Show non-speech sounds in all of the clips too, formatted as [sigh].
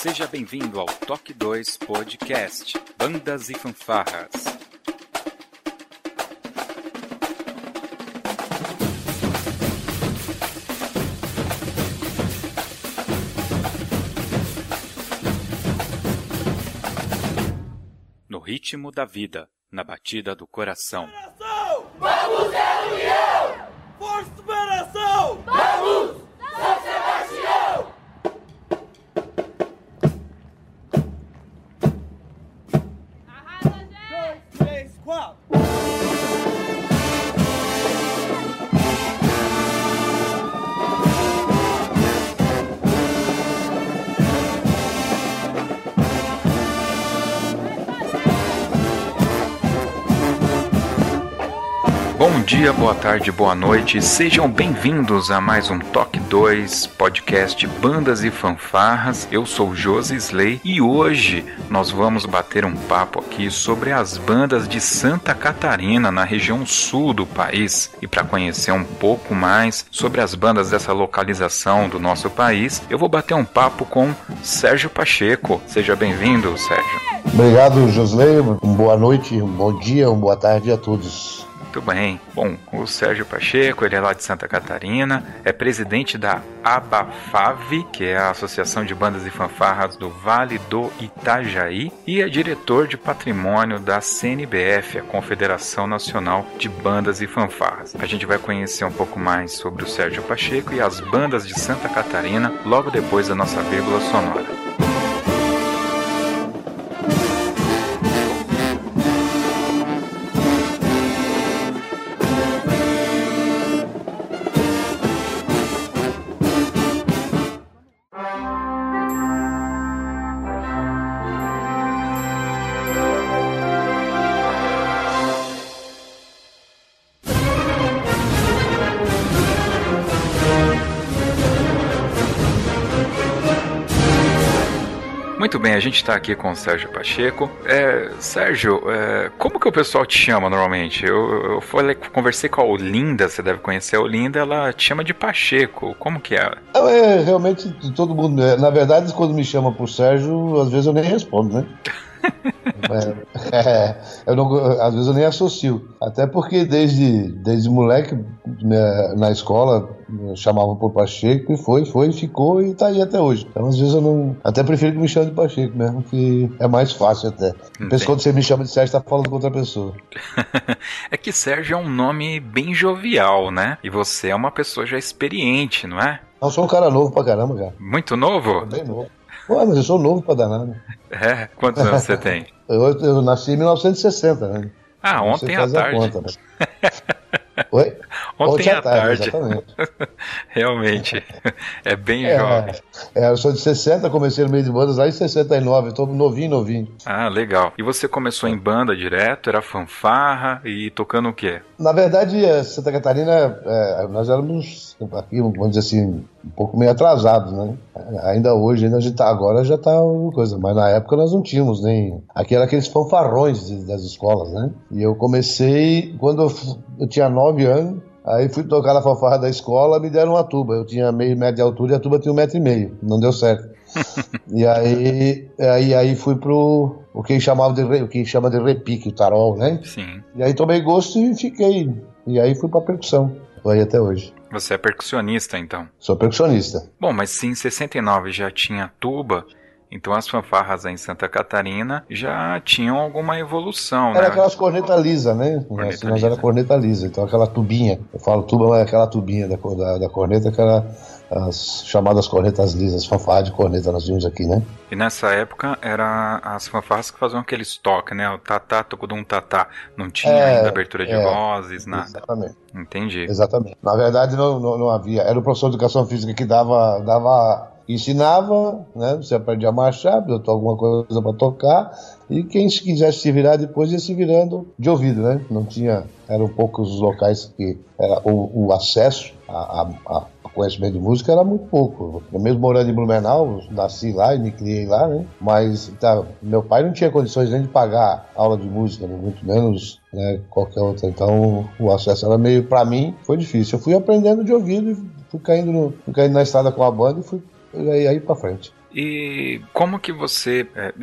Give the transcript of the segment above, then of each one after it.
Seja bem-vindo ao Toque 2 Podcast Bandas e Fanfarras. No ritmo da vida, na batida do coração. Vamos é dia, boa tarde, boa noite, sejam bem-vindos a mais um Toque 2 podcast Bandas e Fanfarras. Eu sou Josi Slay e hoje nós vamos bater um papo aqui sobre as bandas de Santa Catarina, na região sul do país. E para conhecer um pouco mais sobre as bandas dessa localização do nosso país, eu vou bater um papo com Sérgio Pacheco. Seja bem-vindo, Sérgio. Obrigado, Josley. Boa noite, um bom dia, uma boa tarde a todos. Muito bem. Bom, o Sérgio Pacheco, ele é lá de Santa Catarina, é presidente da ABAFAV, que é a Associação de Bandas e Fanfarras do Vale do Itajaí, e é diretor de patrimônio da CNBF, a Confederação Nacional de Bandas e Fanfarras. A gente vai conhecer um pouco mais sobre o Sérgio Pacheco e as bandas de Santa Catarina logo depois da nossa vírgula sonora. Gente está aqui com o Sérgio Pacheco. É, Sérgio, é, como que o pessoal te chama normalmente? Eu, eu falei, conversei com a Olinda, você deve conhecer a Olinda, ela te chama de Pacheco. Como que é? É, realmente, todo mundo. é, Na verdade, quando me chama pro Sérgio, às vezes eu nem respondo, né? [laughs] É, [laughs] é, eu não, às vezes eu nem associo. Até porque desde, desde moleque, né, na escola, chamavam por Pacheco e foi, foi, ficou e tá aí até hoje. Então, às vezes eu não. Até prefiro que me chame de Pacheco mesmo, que é mais fácil até. Pensa quando você me chama de Sérgio, tá falando com outra pessoa. [laughs] é que Sérgio é um nome bem jovial, né? E você é uma pessoa já experiente, não é? Eu sou um cara novo pra caramba, cara. Muito novo? Bem novo. Pô, mas eu sou novo pra danado. [laughs] É? Quantos anos você tem? Eu, eu nasci em 1960, né? Ah, ontem à tarde. conta, né? Oi? [laughs] Ontem à tarde. exatamente. [laughs] Realmente. É bem É, jovem. é, eu sou de 60, comecei no meio de bandas lá em 69, tô novinho, novinho. Ah, legal. E você começou em banda direto, era fanfarra e tocando o quê? Na verdade, eh, Santa Catarina, eh, nós éramos, aqui, vamos dizer assim, um pouco meio atrasados, né? Ainda hoje, ainda a gente tá, agora já tá uma coisa, mas na época nós não tínhamos nem. Aqui era aqueles fanfarrões de- das escolas, né? E eu comecei quando eu, eu tinha 9 anos. Aí fui tocar na fanfarra da escola, me deram uma tuba. Eu tinha meio metro de altura e a tuba tinha um metro e meio. Não deu certo. [laughs] e aí, aí, aí fui pro o que chamava de o que chama de repique, o tarol, né? Sim. E aí tomei gosto e fiquei. E aí fui pra percussão. Tô aí até hoje. Você é percussionista, então. Sou percussionista. Bom, mas se em 69 já tinha tuba, então as fanfarras aí em Santa Catarina já tinham alguma evolução, Era né? aquelas cornetas lisas, né? Corneta Assim, lisa. era corneta lisa. Então aquela tubinha. Eu falo tuba, mas é aquela tubinha da, da, da corneta que era as chamadas cornetas lisas, fanfarra de corneta nós vimos aqui, né? E nessa época era as fanfarras que faziam aqueles toques, né? O tatá, tocudum tatá. Não tinha É, ainda abertura de é. vozes, nada. Exatamente. Entendi. Exatamente. Na verdade, não, não, não havia. Era o professor de educação física que dava, dava ensinava, né? Você aprendia a marchar, botou alguma coisa para tocar, e quem se quisesse se virar depois ia se virando de ouvido, né? Não tinha, eram poucos os locais que era, o, o acesso a, a, a conhecimento de música era muito pouco. Eu mesmo morando em Blumenau, nasci lá e me criei lá, né? Mas tá, meu pai não tinha condições nem de pagar aula de música, né? muito menos né, qualquer outra. Então o acesso era meio, para mim, foi difícil. Eu fui aprendendo de ouvido e fui caindo, no, fui caindo na estrada com a banda e fui aí, aí pra frente. E como que você, é,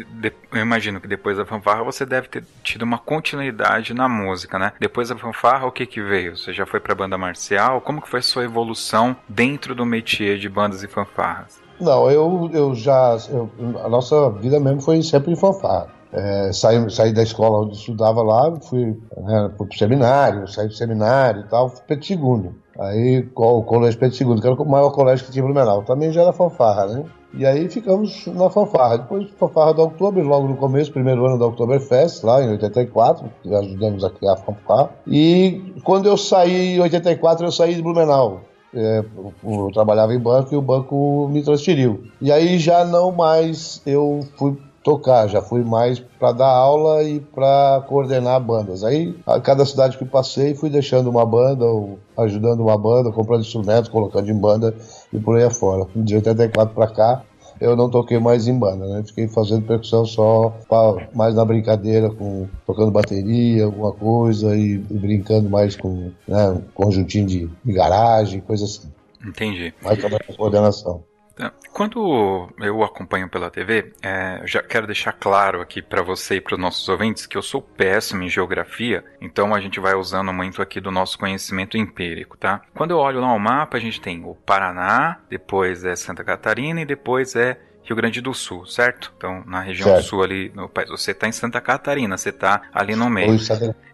eu imagino que depois da fanfarra você deve ter tido uma continuidade na música, né? Depois da fanfarra, o que que veio? Você já foi para banda marcial? Como que foi a sua evolução dentro do métier de bandas e fanfarras? Não, eu, eu já. Eu, a nossa vida mesmo foi sempre em fanfarra. É, saí, saí da escola onde estudava lá, fui né, pro seminário, saí do seminário e tal, fui Pedro Aí o colégio Pedro segundo, que era o maior colégio que tinha em Blumenau, também já era fanfarra, né? E aí ficamos na fanfarra. Depois fanfarra do Oktober, logo no começo, primeiro ano da Oktoberfest, lá em 84, ajudamos a criar a fanfarra. E quando eu saí em 84, eu saí de Blumenau. É, eu trabalhava em banco e o banco me transferiu. E aí já não mais eu fui tocar, já fui mais para dar aula e para coordenar bandas. Aí, a cada cidade que passei, fui deixando uma banda, ou ajudando uma banda, comprando instrumentos, colocando em banda e por aí afora. De 84 para cá, eu não toquei mais em banda, né? Fiquei fazendo percussão só pra, mais na brincadeira, com tocando bateria, alguma coisa e, e brincando mais com né, um conjuntinho de, de garagem, coisa assim. Entendi. Mais com coordenação. É, quando eu acompanho pela TV, é, já quero deixar claro aqui para você e para os nossos ouvintes que eu sou péssimo em geografia, então a gente vai usando muito aqui do nosso conhecimento empírico, tá? Quando eu olho lá o mapa, a gente tem o Paraná, depois é Santa Catarina e depois é Rio Grande do Sul, certo? Então, na região certo. sul ali, no país, você está em Santa Catarina, você está ali no meio.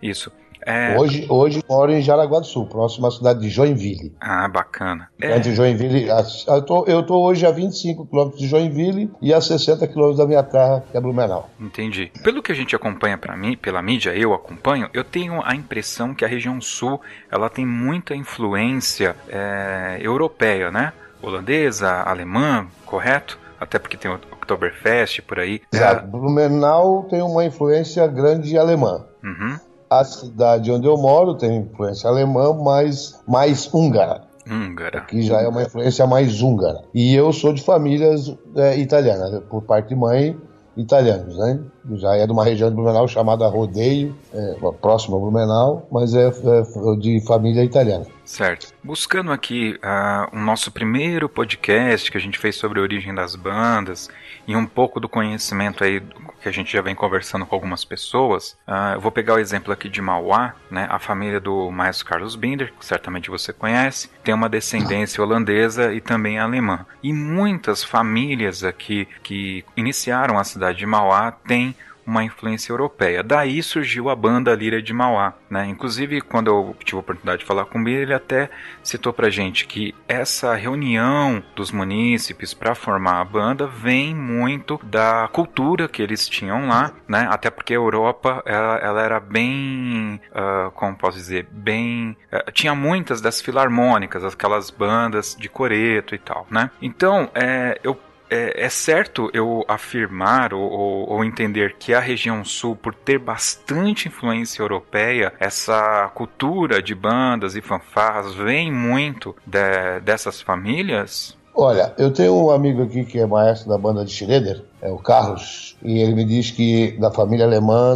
Isso. É... Hoje, hoje moro em Jaraguá do Sul, próximo à cidade de Joinville. Ah, bacana. É. Entre Joinville, eu tô, eu tô hoje a 25 quilômetros de Joinville e a 60 quilômetros da minha terra, que é Blumenau. Entendi. Pelo que a gente acompanha para mim, pela mídia, eu acompanho, eu tenho a impressão que a região sul ela tem muita influência é, europeia, né? Holandesa, alemã, correto? Até porque tem o Oktoberfest por aí. Exato. Blumenau tem uma influência grande alemã. Uhum a cidade onde eu moro tem influência alemã, mas mais húngara. Húngara. Que já é uma influência mais húngara. E eu sou de famílias é, italianas, por parte de mãe, italianos, né? Já é de uma região de Blumenau chamada Rodeio, é, próxima a Blumenau, mas é, é, de família italiana. Certo. Buscando aqui uh, o nosso primeiro podcast que a gente fez sobre a origem das bandas e um pouco do conhecimento aí que a gente já vem conversando com algumas pessoas, uh, eu vou pegar o exemplo aqui de Mauá, né? A família do maestro Carlos Binder, que certamente você conhece, tem uma descendência holandesa e também alemã. E muitas famílias aqui que iniciaram a cidade de Mauá têm uma influência europeia. Daí surgiu a banda Lira de Mauá, né? Inclusive, quando eu tive a oportunidade de falar com ele, ele até citou pra gente que essa reunião dos munícipes para formar a banda vem muito da cultura que eles tinham lá, né? Até porque a Europa, ela, ela era bem, uh, como posso dizer, bem... Uh, tinha muitas das filarmônicas, aquelas bandas de coreto e tal, né? Então, é, eu é, é, certo eu afirmar ou, ou, ou, entender que a região sul, por ter bastante influência europeia, essa cultura de bandas e fanfarras vem muito de, dessas famílias? Olha, eu tenho um amigo aqui que é maestro da banda de Schroeder, é o Carlos, e ele me diz que da família alemã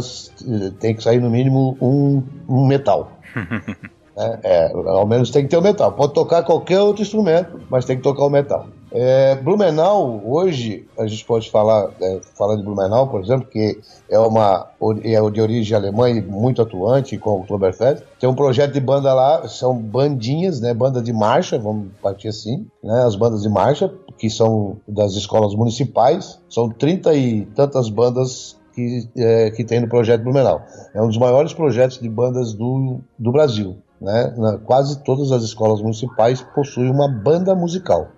tem que sair no mínimo um, um metal. [laughs] é, é, ao menos tem que ter o metal. Pode tocar qualquer outro instrumento, mas tem que tocar o metal. É, Blumenau, hoje, a gente pode falar, é, falar de Blumenau, por exemplo, que é uma é de origem alemã e muito atuante com o Oktoberfest. Tem um projeto de banda lá, são bandinhas, né, banda de marcha, vamos partir assim, né, as bandas de marcha, que são das escolas municipais, são trinta e tantas bandas que, é, que tem no projeto Blumenau. É um dos maiores projetos de bandas do, do Brasil. Né? Na, quase todas as escolas municipais possuem uma banda musical.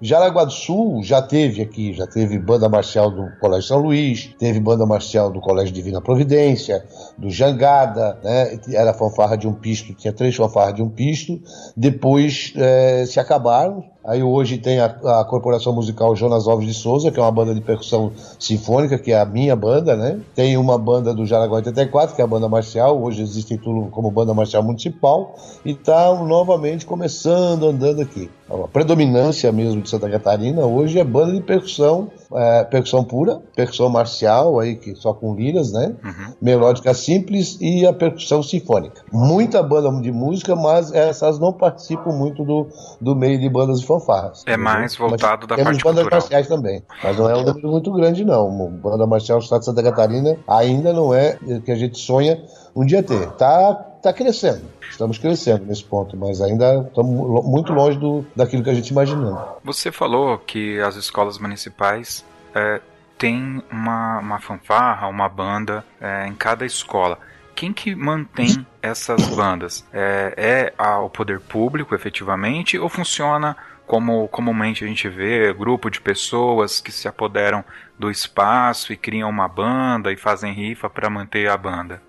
É Jaraguá do Sul já teve aqui, já teve banda marcial do Colégio São Luís, teve banda marcial do Colégio Divina Providência, do Jangada, né? era fanfarra de um pisto, tinha três fanfarras de um pisto, depois é, se acabaram, Aí hoje tem a, a, Corporação Musical Jonas Alves de Souza, que é uma banda de percussão sinfônica, que é a minha banda, né? Tem uma banda do Jaraguá 84, que é a banda marcial, hoje eles intitulam como Banda Marcial Municipal, e está novamente começando, andando aqui. A predominância mesmo de Santa Catarina hoje é banda de percussão é, percussão pura, percussão marcial, aí, que só com liras, né? Uhum. Melódica simples e a percussão sinfônica. Muita banda de música, mas essas não participam muito do, do meio de bandas de fanfarras. É mais voltado mas da temos parte bandas cultural. marciais também, mas não é um número muito grande, não. Banda marcial do Estado de Santa Catarina ainda não é o que a gente sonha um dia ter. Tá, tá crescendo. Estamos crescendo nesse ponto, mas ainda estamos muito longe do, daquilo que a gente imaginava. Você falou que as escolas municipais é, têm uma, uma fanfarra, uma banda é, em cada escola. Quem que mantém essas bandas? É, é o poder público, efetivamente, ou funciona como comumente a gente vê, grupo de pessoas que se apoderam do espaço e criam uma banda e fazem rifa para manter a banda?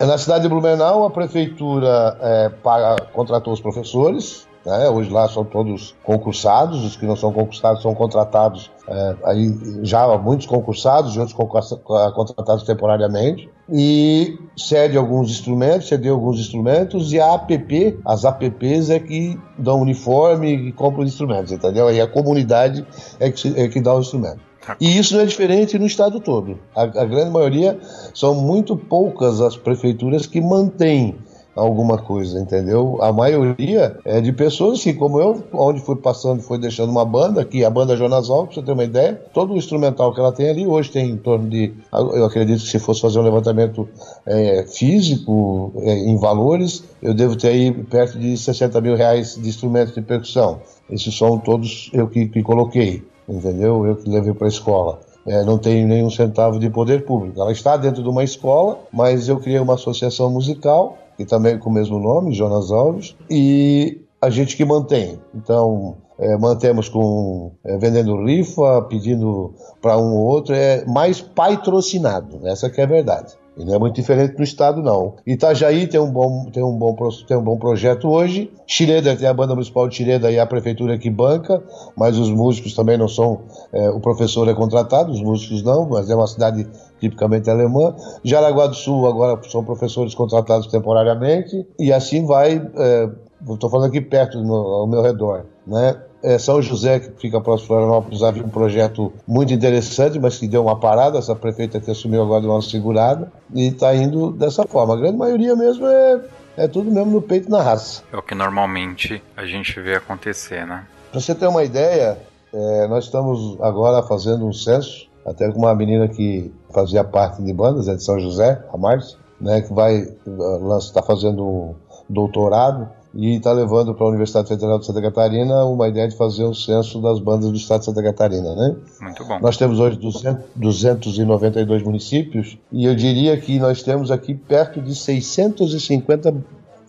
Na cidade de Blumenau, a prefeitura é, paga- contratou os professores. Né? Hoje lá são todos concursados, os que não são concursados são contratados. é, aí já há muitos concursados e outros contratados temporariamente. E cede alguns instrumentos, cedeu alguns instrumentos, e a APP, as APPs é que dão uniforme e compram os instrumentos, entendeu? Aí a comunidade é que, é que dá o instrumento. E isso não é diferente no estado todo. A, a grande maioria são muito poucas as prefeituras que mantêm alguma coisa, entendeu? A maioria é de pessoas assim, como eu, onde fui passando, foi deixando uma banda, aqui a banda Jonas Alves, pra você ter uma ideia, todo o instrumental que ela tem ali hoje tem em torno de, eu acredito que se fosse fazer um levantamento é, físico é, em valores, eu devo ter aí perto de 60 mil reais de instrumentos de percussão. Esses são todos eu que, que coloquei, entendeu? Eu que levei para a escola. É, não tenho nenhum centavo de poder público. Ela está dentro de uma escola, mas eu criei uma associação musical, que também é com o mesmo nome, Jonas Alves, e a gente que mantém. Então, é, mantemos com é, vendendo rifa, pedindo para um ou outro, é mais patrocinado, essa que é a verdade. E não é muito diferente no estado, não. Itajaí tem um bom, tem um bom, tem um bom projeto hoje. Xireda tem a banda municipal de Xireda e a prefeitura que banca, mas os músicos também não são. é, o professor é contratado, os músicos não, mas é uma cidade tipicamente alemã. Jaraguá do Sul agora são professores contratados temporariamente, e assim vai. Estou falando aqui perto, no, ao meu redor, né? É, São José, que fica próximo de Florianópolis, havia um projeto muito interessante, mas que deu uma parada. Essa prefeita que assumiu agora deu uma segurada e está indo dessa forma. A grande maioria mesmo é, é tudo mesmo no peito na raça. É o que normalmente a gente vê acontecer, né? Para você ter uma ideia, é, nós estamos agora fazendo um censo, até com uma menina que fazia parte de bandas, é de São José, a Márcia, né, que vai está fazendo um doutorado e está levando para a Universidade Federal de Santa Catarina uma ideia de fazer um censo das bandas do estado de Santa Catarina, né? Muito bom. Nós temos hoje 200, 292 municípios e eu diria que nós temos aqui perto de 650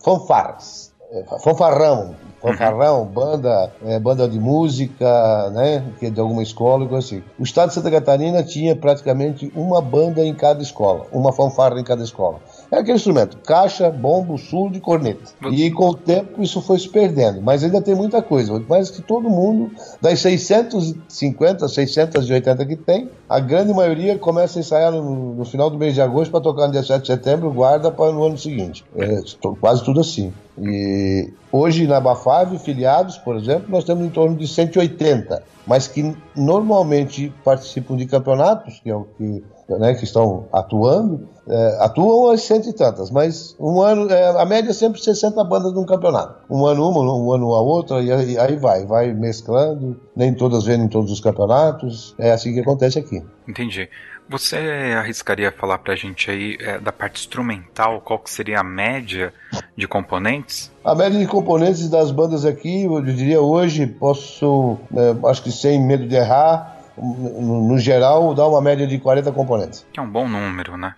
fanfarras. É, Fanfarrão, fanfarrão, banda, é, banda de música, né, que é de alguma escola e coisa assim. O estado de Santa Catarina tinha praticamente uma banda em cada escola, uma fanfarra em cada escola. É aquele instrumento, caixa, bombo, surdo e corneta. E com o tempo isso foi se perdendo, mas ainda tem muita coisa. Mas que todo mundo, das 650, 680 que tem, a grande maioria começa a ensaiar no, no final do mês de agosto para tocar no dia 7 de setembro, guarda para no ano seguinte. É, quase tudo assim. E hoje na Bafave, filiados, por exemplo, nós temos em torno de 180, mas que normalmente participam de campeonatos, que é o que, né, que estão atuando, é, atuam as cento e tantas, mas um ano, é, a média é sempre 60 bandas num campeonato. Um ano uma, um ano a outra, e aí, vai, vai mesclando, nem todas vêm em todos os campeonatos, é assim que acontece aqui. Entendi. Você arriscaria falar pra gente aí é, da parte instrumental, qual que seria a média de componentes? A média de componentes das bandas aqui, eu diria hoje, posso, é, acho que sem medo de errar, no, no geral, dá uma média de 40 componentes. Que é um bom número, né?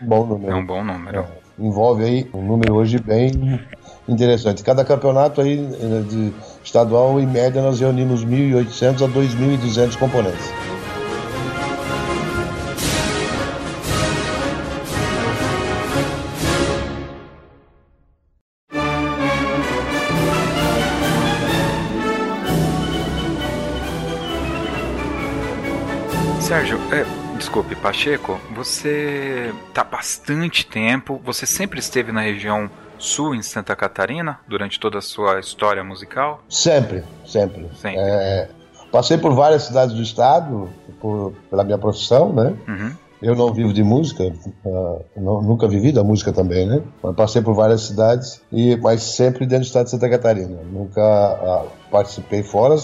Bom número. É um bom número. Envolve aí um número hoje bem interessante. Cada campeonato aí eh, de estadual, em média, nós reunimos 1.800 a 2.200 componentes. Desculpe, Pacheco, você tá bastante tempo, você sempre esteve na região sul em Santa Catarina durante toda a sua história musical? Sempre, sempre. Sempre. É, Passei por várias cidades do estado, por, pela minha profissão, né? Uhum. Eu não vivo de música, uh, não, nunca vivi da música também, né? Mas passei por várias cidades, e, mas sempre dentro do estado de Santa Catarina. Nunca uh, participei fora,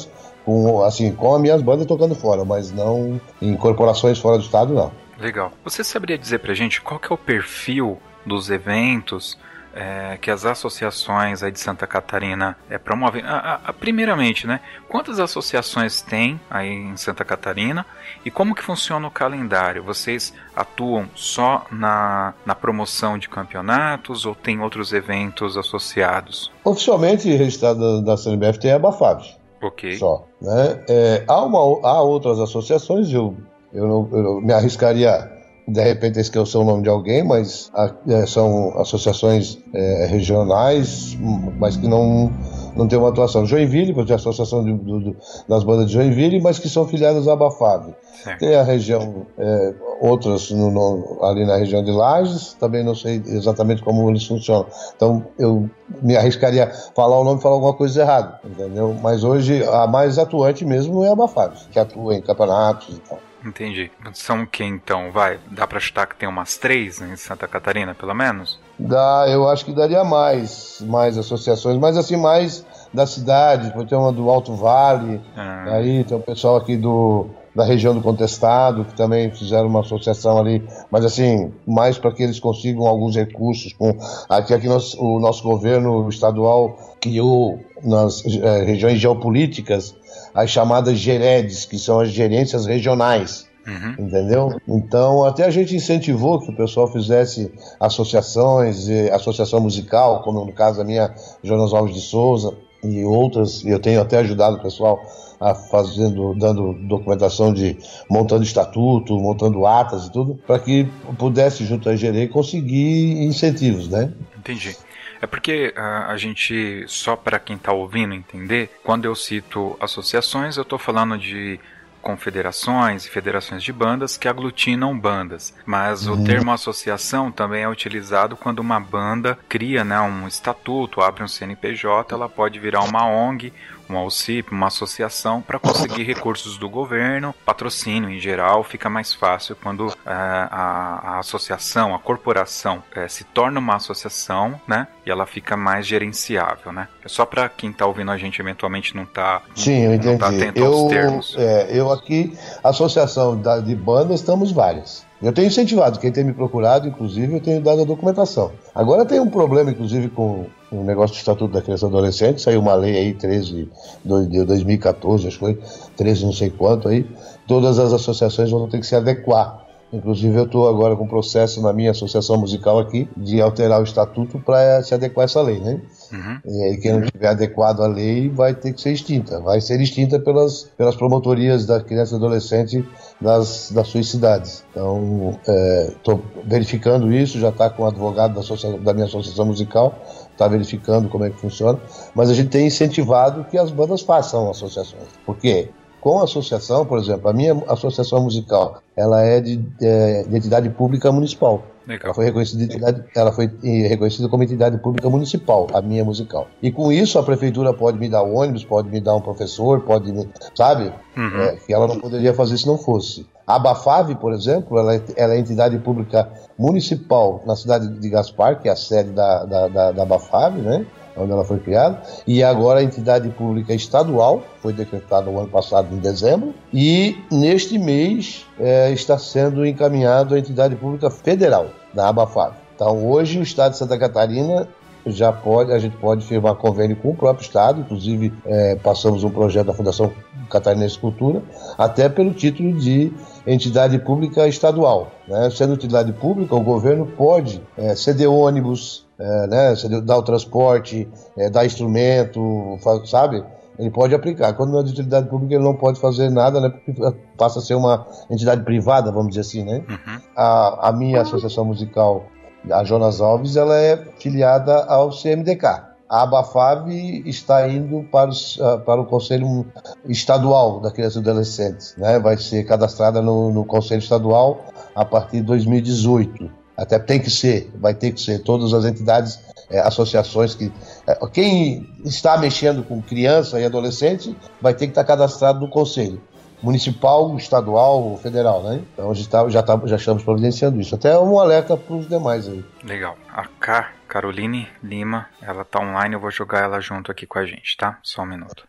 com, assim, com as minhas bandas tocando fora, mas não em corporações fora do estado, não. Legal. Você saberia dizer pra gente qual que é o perfil dos eventos é, que as associações aí de Santa Catarina é, promovem. A, a, primeiramente, né? Quantas associações tem aí em Santa Catarina e como que funciona o calendário? Vocês atuam só na, na promoção de campeonatos ou tem outros eventos associados? Oficialmente registrado da, da CNBF tem a Bafab. Ok. Só. Né? É, há, uma, há outras associações, eu, eu, não, eu me arriscaria de repente esquecer o nome de alguém, mas é, são associações é, regionais, mas que não, não tem uma atuação. Joinville, porque é a associação de, do, das bandas de Joinville, mas que são filiadas à Bafave. Tem a região, é, outras no, no, ali na região de Lages, também não sei exatamente como eles funcionam. Então eu me arriscaria falar o nome e falar alguma coisa errada, entendeu? Mas hoje a mais atuante mesmo é a Bafave, que atua em campeonatos e tal. Entendi. São o que então? Vai, dá pra chutar que tem umas três em Santa Catarina, pelo menos? Dá, eu acho que daria mais, mais associações, mas assim, mais da cidade, porque tem uma do Alto Vale, ah. aí tem o pessoal aqui do, da região do Contestado, que também fizeram uma associação ali, mas assim, mais para que eles consigam alguns recursos. Com, aqui aqui nós, o nosso governo estadual criou nas é, regiões geopolíticas as chamadas GEREDs, que são as gerências regionais. Uhum. Entendeu? Então, até a gente incentivou que o pessoal fizesse associações, associação musical, como no caso da minha Jonas Alves de Souza e outras, eu tenho até ajudado o pessoal a fazendo, dando documentação de montando estatuto, montando atas e tudo, para que pudesse, junto à GERE, conseguir incentivos, né? Entendi. É porque uh, a gente, só para quem está ouvindo entender, quando eu cito associações, eu estou falando de confederações e federações de bandas que aglutinam bandas. Mas uhum. o termo associação também é utilizado quando uma banda cria né, um estatuto, abre um CNPJ, ela pode virar uma ONG uma OCIP, uma associação, para conseguir recursos do governo, patrocínio em geral, fica mais fácil quando uh, a, a, associação, a corporação uh, se torna uma associação, né? E ela fica mais gerenciável, né? É só para quem está ouvindo a gente eventualmente não está Sim, eu entendi. Tá atento eu, aos termos. É, eu aqui, associação da, de bandas, estamos várias. Eu tenho incentivado, quem tem me procurado, inclusive, eu tenho dado a documentação. Agora tem um problema, inclusive, com o negócio do Estatuto da Criança e Adolescente, saiu uma lei aí, 13 de 2014, acho que foi, 13 não sei quanto aí, todas as associações vão ter que se adequar. Inclusive, eu estou agora com um processo na minha associação musical aqui de alterar o estatuto para se adequar a essa lei, né? Uhum. E aí, quem não tiver adequado à lei vai ter que ser extinta. Vai ser extinta pelas, pelas promotorias da criança e adolescente das, das suas cidades. Então, estou é, verificando isso, já está com o advogado da, da minha associação musical, está verificando como é que funciona, mas a gente tem incentivado que as bandas façam associações. Por quê? Com a associação, por exemplo, a minha associação musical, ela é de, é, de entidade pública municipal. Legal. Ela foi reconhecida, ela foi eh, reconhecida como entidade pública municipal, a minha musical. E com isso a prefeitura pode me dar ônibus, pode me dar um professor, pode me, sabe? Uhum. É, que ela não poderia fazer se não fosse. A Bafave, por exemplo, ela é, ela é entidade pública municipal na cidade de Gaspar, que é a sede da, da, da, da Bafave, né? Onde ela foi criada, e agora a entidade pública estadual, foi decretada no ano passado, em dezembro, e neste mês é, está sendo encaminhado a entidade pública federal, da Abafab. Então, hoje, o Estado de Santa Catarina já pode, a gente pode firmar convênio com o próprio Estado, inclusive é, passamos um projeto da Fundação Catarinense Cultura, até pelo título de entidade pública estadual. Né? Sendo entidade pública, o governo pode é, ceder ônibus, é, né, dar o transporte, é, dar instrumento, sabe? Ele pode aplicar. Quando não é de utilidade pública, ele não pode fazer nada, né? Porque passa a ser uma entidade privada, vamos dizer assim, né? Uhum. A, a minha associação musical, a Jonas Alves, ela é filiada ao CMDK. A Abafab está indo para, os, uh, para o Conselho Estadual da Criança e Adolescente, né? Vai ser cadastrada no, no Conselho Estadual a partir de 2018. Até tem que ser, vai ter que ser. Todas as entidades, é, associações que. É, quem está mexendo com criança e adolescente vai ter que estar cadastrado no conselho municipal, estadual, federal, né? Então gente tá, já, tá, já estamos providenciando isso. Até um alerta para os demais aí. Legal. A K, Caroline Lima, ela tá online, eu vou jogar ela junto aqui com a gente, tá? Só um minuto.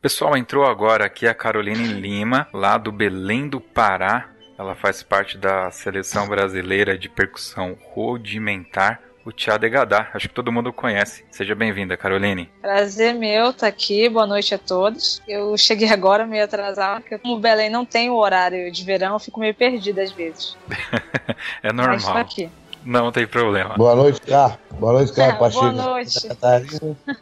Pessoal, entrou agora aqui a Caroline Lima, lá do Belém do Pará. Ela faz parte da seleção brasileira de percussão rudimentar o Tia Degadá. Acho que todo mundo conhece. Seja bem-vinda, Caroline. Prazer meu estar tá aqui. Boa noite a todos. Eu cheguei agora meio atrasado, porque como o Belém não tem o horário de verão, eu fico meio perdida às vezes. [laughs] é normal. Mas aqui. Não tem problema. Boa noite, cara. Boa noite, cara. [laughs] É, boa noite.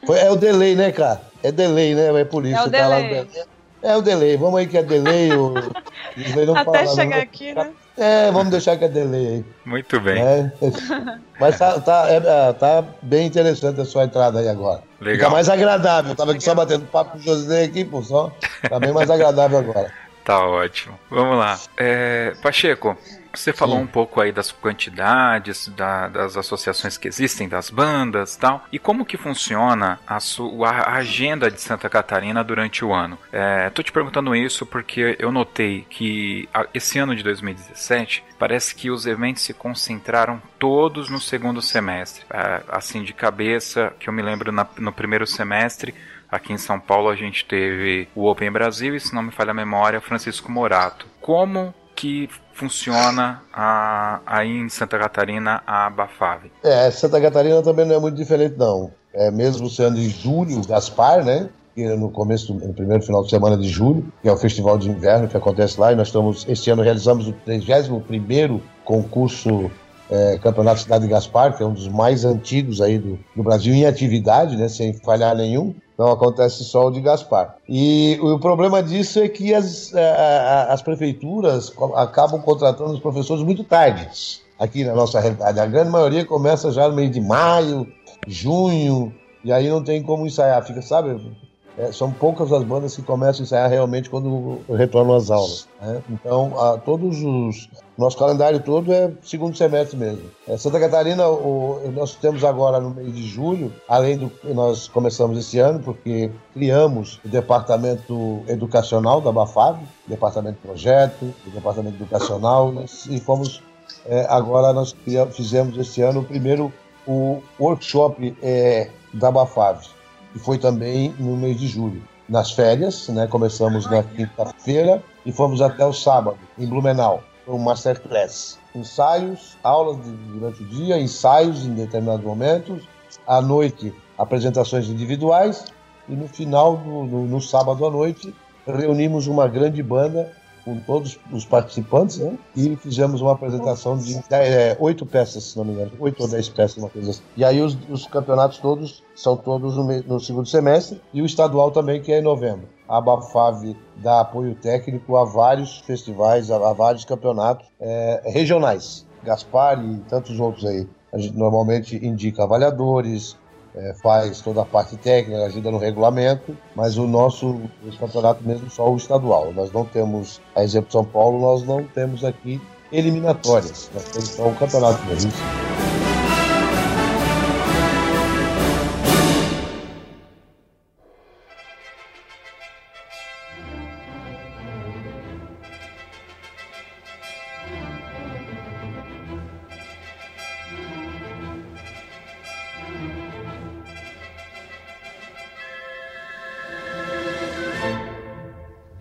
Foi, é o delay, né, cara? É delay, né? É por isso. É o delay. Tá é o delay. Vamos aí que é delay. O... [laughs] Até chegar não. aqui, né? É, vamos deixar que é delay aí. Muito bem. É, [laughs] mas tá, tá, é, é, tá, bem interessante a sua entrada aí agora. Legal. Fica mais agradável. Eu tava aqui Legal. só batendo papo com o José aqui, pô, só. Tá bem mais agradável agora. [laughs] Tá ótimo. Vamos lá. É, Pacheco, você falou Sim. um pouco aí das quantidades, da, das associações que existem, das bandas e tal, e como que funciona a, sua, a agenda de Santa Catarina durante o ano. É, tô te perguntando isso porque eu notei que esse ano de 2017 parece que os eventos se concentraram todos no segundo semestre. É, assim de cabeça, que eu me lembro na, no primeiro semestre, Aqui em São Paulo a gente teve o Open Brasil e, se não me falha a memória, Francisco Morato. Como que funciona a, aí em Santa Catarina a Bafave? É, Santa Catarina também não é muito diferente não. É mesmo sendo em julho, Gaspar, né? no começo, no primeiro final de semana de julho, que é o festival de inverno que acontece lá, e nós estamos, este ano realizamos o 31º concurso é, Campeonato Cidade de Gaspar, que é um dos mais antigos aí do, do Brasil em atividade, né, sem falhar nenhum. Não acontece só o de Gaspar. E o problema disso é que as, as prefeituras acabam contratando os professores muito tarde, aqui na nossa realidade. A grande maioria começa já no meio de maio, junho, e aí não tem como ensaiar. Fica, sabe, é, são poucas as bandas que começam a ensaiar realmente quando retornam às aulas. Né? Então, a, todos os. Nosso calendário todo é segundo semestre mesmo. É, Santa Catarina, o, nós temos agora no mês de julho, além do que nós começamos esse ano, porque criamos o departamento educacional da Bafab, departamento de projeto, departamento educacional, e fomos. É, agora nós fizemos esse ano o primeiro o workshop é, da Bafab que foi também no mês de julho. Nas férias, né, começamos na quinta-feira e fomos até o sábado, em Blumenau. Foi um masterclass. Ensaios, aulas durante o dia, ensaios em determinados momentos, à noite, apresentações individuais e no final, do, no, no sábado à noite, reunimos uma grande banda com todos os participantes, né? E fizemos uma apresentação de é, oito peças, se não me engano, oito ou dez peças, uma coisa assim. E aí os, os campeonatos todos são todos no, no, segundo semestre e o estadual também, que é em novembro. A Bafave dá apoio técnico a vários festivais, a, a vários campeonatos é, regionais. Gaspar e tantos outros aí. A gente normalmente indica avaliadores, é, faz toda a parte técnica, ajuda no regulamento, mas o nosso campeonato mesmo só o estadual. Nós não temos, a exemplo de São Paulo, nós não temos aqui eliminatórias, nós temos só o campeonato mesmo.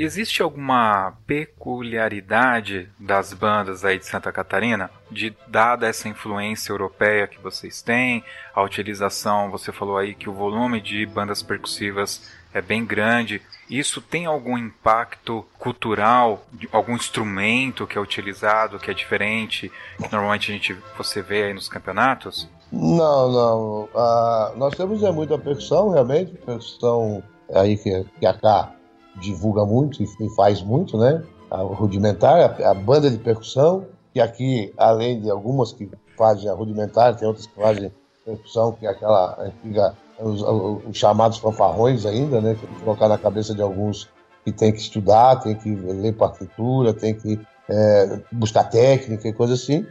Existe alguma peculiaridade das bandas aí de Santa Catarina, de dada essa influência europeia que vocês têm, a utilização, você falou aí que o volume de bandas percussivas é bem grande. Isso tem algum impacto cultural, algum instrumento que é utilizado, que é diferente, que normalmente a gente você vê aí nos campeonatos? Não, não. Uh, nós temos é, muita percussão, realmente, percussão aí que, que a cá divulga muito e faz muito, né? A rudimentar, a, a banda de percussão, que aqui, além de algumas que fazem a rudimentar, tem outras que fazem percussão, que é aquela antiga, os, os chamados fanfarrões ainda, né? Que colocar na cabeça de alguns que tem que estudar, tem que ler partitura, tem que é, buscar técnica e coisa assim.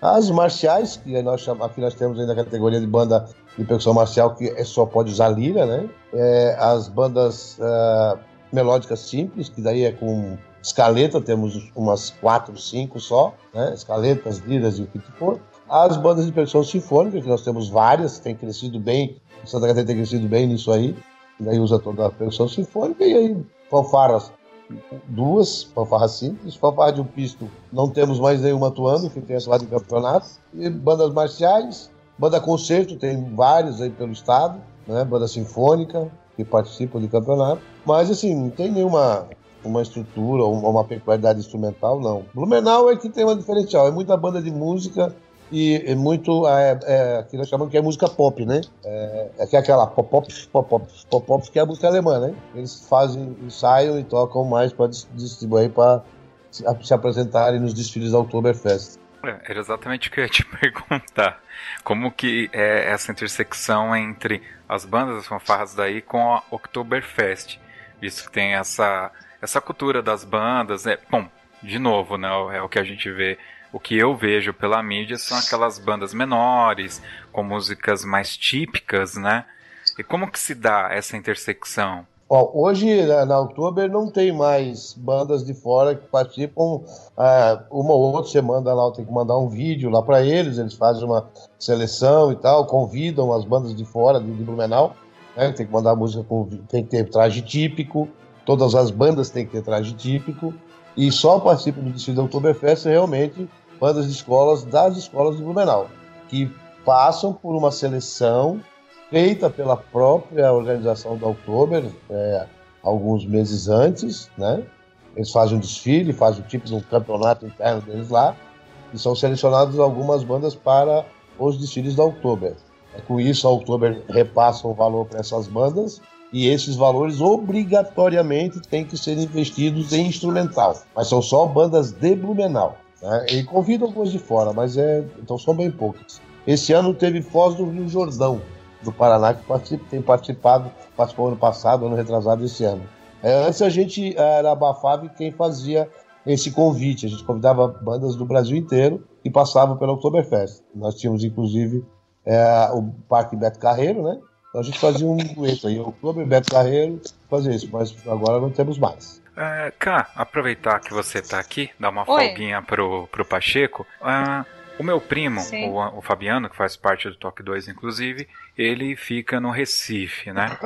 As marciais, que nós chamamos, aqui nós temos ainda a categoria de banda de percussão marcial, que é, só pode usar lira, né? É, as bandas é, melódicas simples, que daí é com escaleta, temos umas quatro, cinco só, né? Escaletas, liras e o que for. As bandas de percussão sinfônica, que nós temos várias, tem crescido bem, Santa Catarina tem crescido bem nisso aí, daí usa toda a percussão sinfônica, e aí fanfarras, duas fanfarras simples, fanfarra de um pisto, não temos mais nenhuma atuando, que tem essa lá de campeonato, e bandas marciais, banda concerto, tem vários aí pelo estado, né? banda sinfônica, que participam de campeonato, mas assim, não tem nenhuma uma estrutura ou uma peculiaridade instrumental, não. Blumenau é que tem uma diferencial, é muita banda de música e é muito é, é, que nós chamamos que é música pop, né? É, é é aquela pop pop pop pop pop pop que é a música alemã, né? Eles fazem ensaiam e tocam mais para distribuir para se, se apresentarem nos desfiles da Oktoberfest. Era exatamente o que eu ia te [laughs] perguntar. Como que é essa intersecção entre as bandas, as fanfarras daí com a Oktoberfest? Visto que tem essa, essa cultura das bandas, é Bom, de novo, né? É o que a gente vê o que eu vejo pela mídia são aquelas bandas menores, com músicas mais típicas, né? E como que se dá essa intersecção? Hoje na Oktober não tem mais bandas de fora que participam. Uh, uma ou outra você lá, tem que mandar um vídeo lá para eles, eles fazem uma seleção e tal, convidam as bandas de fora, de, de Blumenau, né? tem que mandar música com. tem que ter traje típico, todas as bandas têm que ter traje típico, e só participam do desfile da Oktoberfest realmente bandas de escolas das escolas de Blumenau, que passam por uma seleção feita pela própria organização da Oktober é, alguns meses antes, né? Eles fazem um desfile, fazem tipo um campeonato interno deles lá, e são selecionadas algumas bandas para os desfiles da Oktober. É, com isso, a Oktober repassa o valor para essas bandas e esses valores obrigatoriamente têm que ser investidos em instrumental. Mas são só bandas de Blumenau. Né? E convida algumas de fora, mas é, então são bem poucas. Esse ano teve Foz do Rio Jordão, do Paraná, que tem participado, participou ano passado, ano retrasado esse ano. É, antes a gente era abafava quem fazia esse convite. A gente convidava bandas do Brasil inteiro e passava pela Oktoberfest. Nós tínhamos, inclusive, é, o Parque Beto Carreiro, né? Então a gente fazia um dueto aí, Oktober, Beto Carreiro, fazia isso, mas agora não temos mais. É, Cá, aproveitar que você está aqui, dar uma Oi. folguinha pro, pro Pacheco. Uh, o meu primo, o, o, Fabiano, que faz parte do Toque 2, inclusive, ele fica no Recife, né?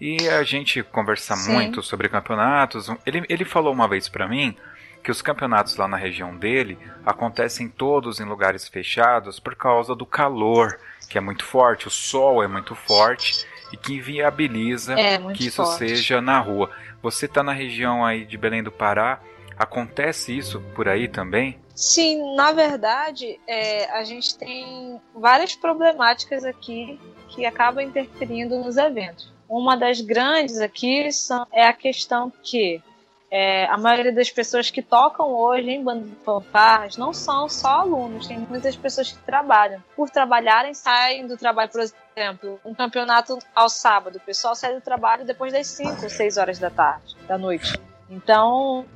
E a gente conversa Sim. muito sobre campeonatos. Ele, ele falou uma vez para mim que os campeonatos lá na região dele acontecem todos em lugares fechados por causa do calor, que é muito forte, o sol é muito forte e que inviabiliza é, que isso forte. seja na rua. Você está na região aí de Belém do Pará, acontece isso por aí também? Sim, na verdade, é, a gente tem várias problemáticas aqui que acabam interferindo nos eventos. Uma das grandes aqui são, é a questão que é, a maioria das pessoas que tocam hoje em bandas fanfarras não são só alunos, tem muitas pessoas que trabalham. Por trabalharem, saem do trabalho, por exemplo, um campeonato ao sábado, o pessoal sai do trabalho depois das 5 ou 6 horas da tarde, da noite. Então,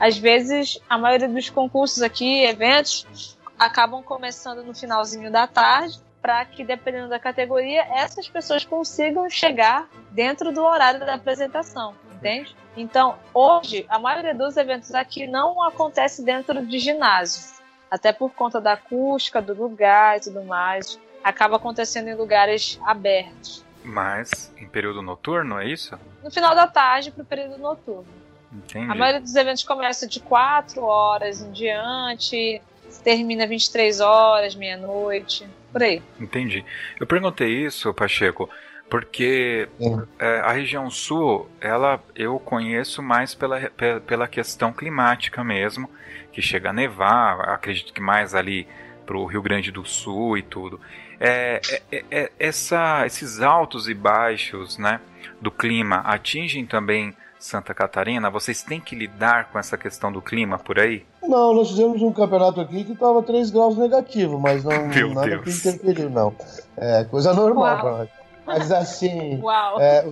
às vezes, a maioria dos concursos aqui, eventos, acabam começando no finalzinho da tarde, para que, dependendo da categoria, essas pessoas consigam chegar dentro do horário da apresentação, entende? Então, hoje, a maioria dos eventos aqui não acontece dentro de ginásio, até por conta da acústica, do lugar e tudo mais. Acaba acontecendo em lugares abertos. Mas em período noturno, é isso? No final da tarde para o período noturno. Entendi. A maioria dos eventos começa de 4 horas em diante, termina 23 horas, meia-noite, por aí. Entendi. Eu perguntei isso, Pacheco, porque é, a região sul, ela eu conheço mais pela, pela questão climática mesmo, que chega a nevar, acredito que mais ali para o Rio Grande do Sul e tudo. É, é, é, é, essa, esses altos e baixos né, do clima atingem também Santa Catarina? Vocês têm que lidar com essa questão do clima por aí? Não, nós fizemos um campeonato aqui que estava 3 graus negativo, mas não [laughs] nada Deus. que interferiu, não. É coisa normal para nós. Mas assim, é,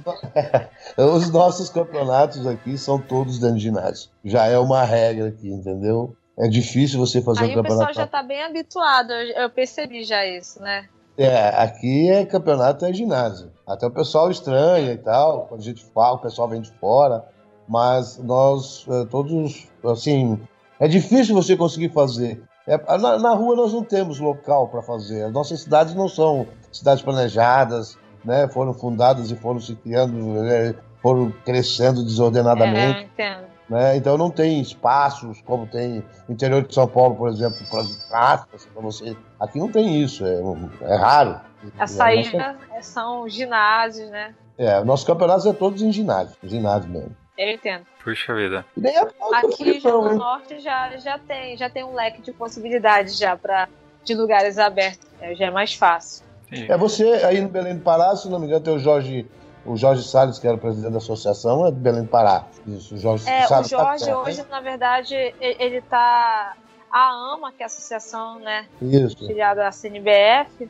[laughs] os nossos campeonatos aqui são todos dentro de ginásio. Já é uma regra aqui, entendeu? É difícil você fazer Aí um o pessoal campeonato. já tá bem habituado, eu, eu percebi já isso, né? É, aqui é campeonato é ginásio. Até o pessoal estranha e tal, quando a gente fala, o pessoal vem de fora, mas nós é, todos, assim, é difícil você conseguir fazer. É, na, na rua nós não temos local para fazer. As nossas cidades não são cidades planejadas, né? Foram fundadas e foram se criando, é, foram crescendo desordenadamente. É, entendo. né? Então não tem espaços como tem no interior de São Paulo, por exemplo, para as praças, para você. Aqui não tem isso, é, é raro. A saída são ginásios, né? É, o nosso campeonato é todos em ginásio, ginásio mesmo. Eu entendo. Puxa vida. E é Aqui no norte já, já, tem, já tem um leque de possibilidades já para de lugares abertos. É, já é mais fácil. É você aí no Belém do Pará, se não me engano, tem o Jorge, o Jorge Salles, que era o presidente da associação, é do Belém do Pará. Isso, o Jorge É, o Salles tá Jorge certo, hoje, na verdade, ele tá. A AMA, que é a associação, né, né? Isso, filiada à CNBF, tá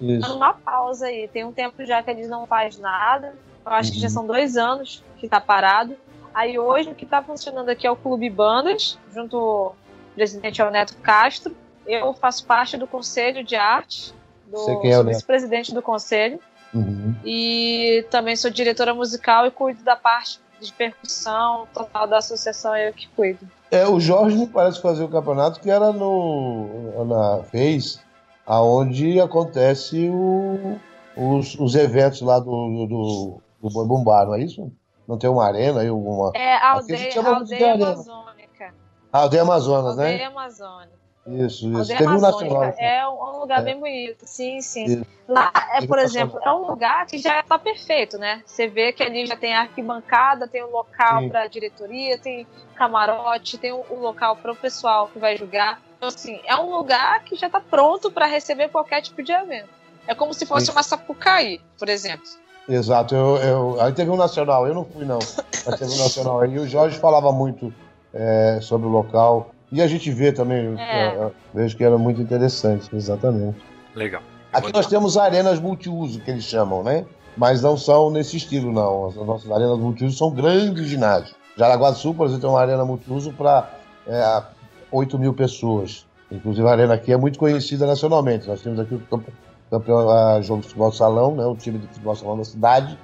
isso. numa pausa aí. Tem um tempo já que eles não faz nada. Eu acho que já Uhum. são dois anos que tá parado. Aí hoje o que tá funcionando aqui é o Clube Bandas, junto o presidente é o Neto Castro. Eu faço parte do Conselho de Arte, do é vice-presidente do Conselho. Uhum. E também sou diretora musical e cuido da parte de percussão total da associação, eu que cuido. É, o Jorge me parece fazer o campeonato que era no na fez aonde acontece o- os, os eventos lá do do, do Boi Bumbá, não é isso? Não tem uma arena aí, alguma. É a Aqui a gente aldeia, aldeia amazônica. Ah, aldeia Amazonas, Aldeia né? amazônica. Isso, isso. Teve um amazônica. nacional. É um um lugar É. bem bonito. Sim, sim. Isso. Lá, é, por um exemplo, é um lugar que já está perfeito, né? Você vê que ali já tem arquibancada, tem um local para diretoria, tem camarote, tem o, o local para o pessoal que vai jogar. Então, assim, é um lugar que já está pronto para receber qualquer tipo de evento. É como se fosse Sim. uma Sapucaí, por exemplo. Exato, eu, eu, aí teve um nacional, eu não fui não, mas teve um nacional aí. E o Jorge falava muito é, sobre o local. E a gente vê também, É. eu- eu vejo que era muito interessante, exatamente. Legal. Aqui nós temos arenas multiuso, que eles chamam, né? Mas não são nesse estilo, não. As nossas arenas multiuso são grandes ginásios. Jaraguá do Sul, por exemplo, tem uma arena multiuso para é, 8 mil pessoas. Inclusive, a arena aqui é muito conhecida nacionalmente. Nós temos aqui o campe- campeão, a jogo de futebol salão, né? o time de futebol salão da cidade,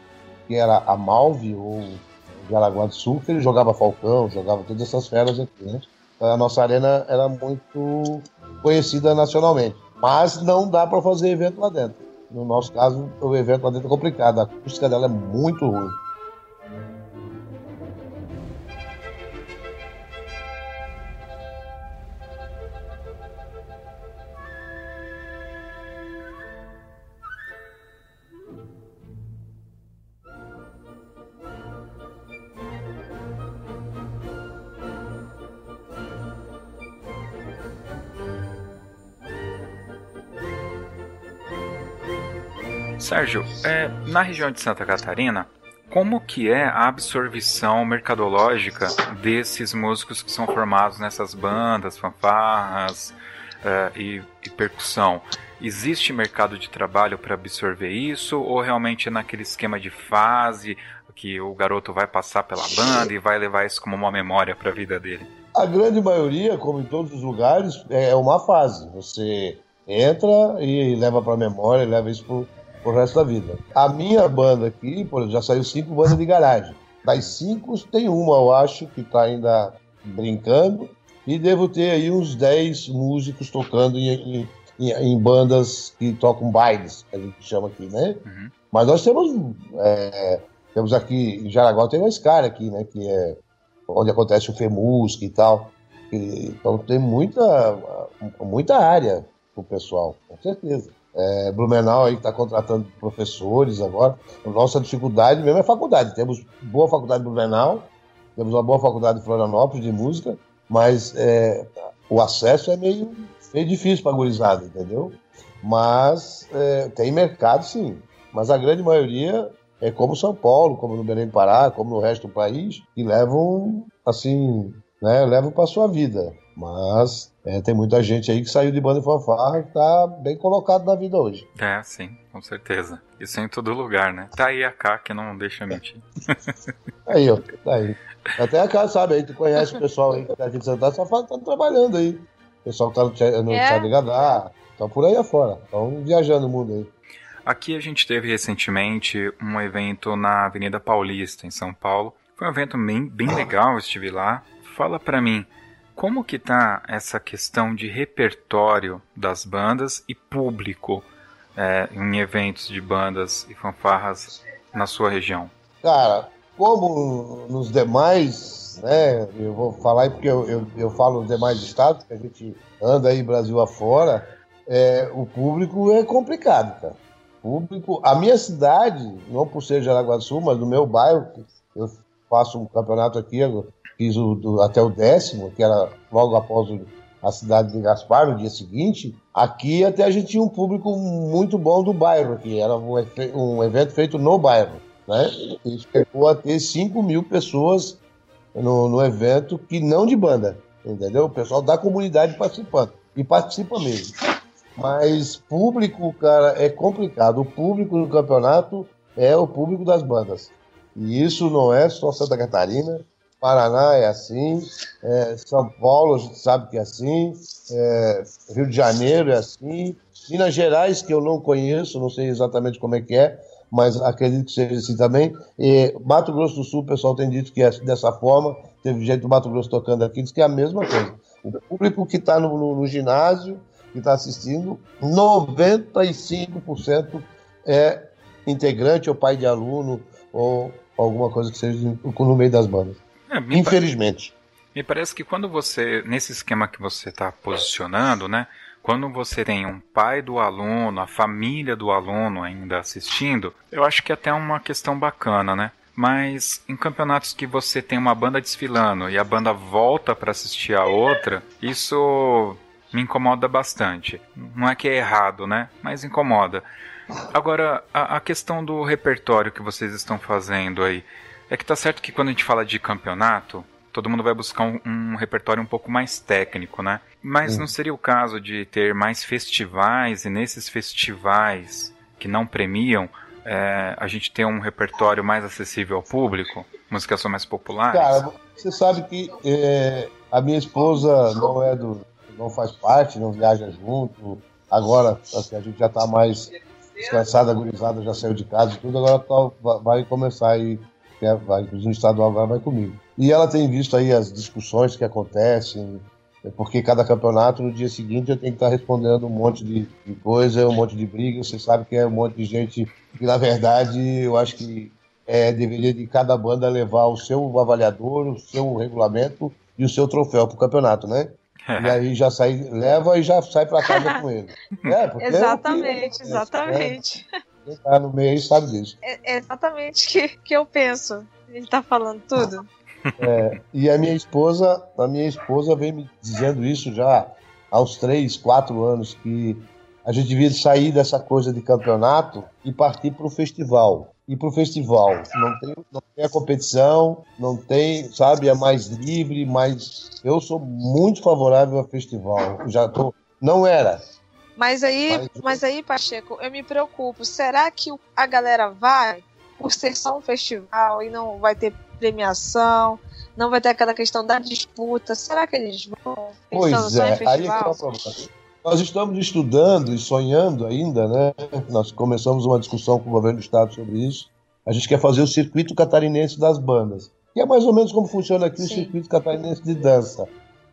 que era a Malve, ou Jaraguá do Sul, que ele jogava Falcão, jogava todas essas feras aqui, né? A nossa arena era muito conhecida nacionalmente. Mas não dá para fazer evento lá dentro. No nosso caso, o evento lá dentro é complicado. A acústica dela é muito ruim. Sérgio, é, na região de Santa Catarina, como que é a absorvição mercadológica desses músicos que são formados nessas bandas, fanfarras é, e, e percussão? Existe mercado de trabalho para absorver isso ou realmente é naquele esquema de fase que o garoto vai passar pela banda e vai levar isso como uma memória para a vida dele? A grande maioria, como em todos os lugares, é uma fase. Você entra e leva para a memória, leva isso pro, pro resto da vida. A minha banda aqui, por exemplo, já saiu cinco bandas de garagem. Das cinco, tem uma, eu acho, que está ainda brincando. E devo ter aí uns 10 músicos tocando em, em- em- bandas que tocam bailes, que a gente chama aqui, né? Uhum. Mas nós temos. é, temos aqui em Jaraguá, tem uma Scar aqui, né? Que é onde acontece o FEMUSC e tal. E- então tem muita, muita área pro pessoal, com certeza. É, Blumenau aí está contratando professores agora. A nossa dificuldade mesmo é faculdade. Temos boa faculdade em Blumenau, temos uma boa faculdade em Florianópolis de música, mas é, o acesso é meio, meio difícil para a gurizada, entendeu? Mas é, tem mercado sim. Mas a grande maioria é como São Paulo, como no Belém Pará, como no resto do país, que levam, assim, né? Levam para sua vida. Mas é, tem muita gente aí que saiu de banda e fanfarra que tá bem colocado na vida hoje. É, sim, com certeza. Isso em todo lugar, né? Tá aí a K que não deixa mentir. [laughs] aí, ó, tá aí. Até a K sabe aí, tu conhece o pessoal aí que tá aqui de Santa só fala que tá trabalhando aí. O pessoal que tá no, no é. de Gadá, tá por aí afora, estão viajando o mundo aí. Aqui a gente teve recentemente um evento na Avenida Paulista, em São Paulo. Foi um evento bem, bem legal, estive lá. Fala pra mim, como que tá essa questão de repertório das bandas e público é, em eventos de bandas e fanfarras na sua região? Cara, como nos demais, né? Eu vou falar porque eu, eu, eu falo nos demais estados, que a gente anda aí Brasil afora, é, o público é complicado, cara. Público, a minha cidade, não por ser Jaraguá do Sul, mas no meu bairro, eu faço um campeonato aqui fiz do, até o décimo, que era logo após o, a cidade de Gaspar, no dia seguinte, aqui até a gente tinha um público muito bom do bairro, aqui era um, um evento feito no bairro, né? E chegou a ter 5 mil pessoas no, no evento que não de banda, entendeu? O pessoal da comunidade participando, e participa mesmo. Mas público, cara, é complicado. O público do campeonato é o público das bandas. E isso não é só Santa Catarina, Paraná é assim, é, São Paulo a gente sabe que é assim, é, Rio de Janeiro é assim, Minas Gerais, que eu não conheço, não sei exatamente como é que é, mas acredito que seja assim também. E Mato Grosso do Sul, o pessoal tem dito que é dessa forma, teve gente do Mato Grosso tocando aqui, diz que é a mesma coisa. O público que está no, no, no ginásio, que está assistindo, 95% é integrante ou pai de aluno ou alguma coisa que seja no meio das bandas. É, Infelizmente. Me parece que quando você, nesse esquema que você está posicionando, né? Quando você tem um pai do aluno, a família do aluno ainda assistindo, eu acho que é até uma questão bacana, né? Mas em campeonatos que você tem uma banda desfilando e a banda volta para assistir a outra, isso me incomoda bastante. Não é que é errado, né? Mas incomoda. Agora, a, a questão do repertório que vocês estão fazendo aí. É que tá certo que quando a gente fala de campeonato, todo mundo vai buscar um, um repertório um pouco mais técnico, né? Mas não seria o caso de ter mais festivais e nesses festivais que não premiam, é, a gente ter um repertório mais acessível ao público? Músicas são mais populares? Cara, você sabe que é, a minha esposa não é do. não faz parte, não viaja junto. Agora, assim, a gente já tá mais descansada, agorizada, já saiu de casa e tudo, agora tá, vai começar aí que é, vai, inclusive o estadual agora vai comigo. E ela tem visto aí as discussões que acontecem, é porque cada campeonato no dia seguinte eu tenho que estar respondendo um monte de, de coisa, um monte de briga. Você sabe que é um monte de gente que, na verdade, eu acho que é, deveria de cada banda levar o seu avaliador, o seu regulamento e o seu troféu para o campeonato, né? [laughs] e aí já sai, leva e já sai para casa com ele. [laughs] É, exatamente, é exatamente. É, quem tá no meio sabe disso. É exatamente o que, que eu penso. Ele tá falando tudo. É, e a minha esposa, a minha esposa vem me dizendo isso já aos três, quatro anos, que a gente devia sair dessa coisa de campeonato e partir para o festival. E para o festival não tem, não tem a competição, não tem, sabe, é mais livre, mas eu sou muito favorável a festival. Já tô, não era, mas aí, mas aí, Pacheco, eu me preocupo. Será que a galera vai por ser só um festival e não vai ter premiação? Não vai ter aquela questão da disputa? Será que eles vão? Pois é, aí é é o problema. Nós estamos estudando e sonhando ainda, né? Nós começamos uma discussão com o governo do estado sobre isso. A gente quer fazer o circuito catarinense das bandas. Que é mais ou menos como funciona aqui Sim. o circuito catarinense de dança,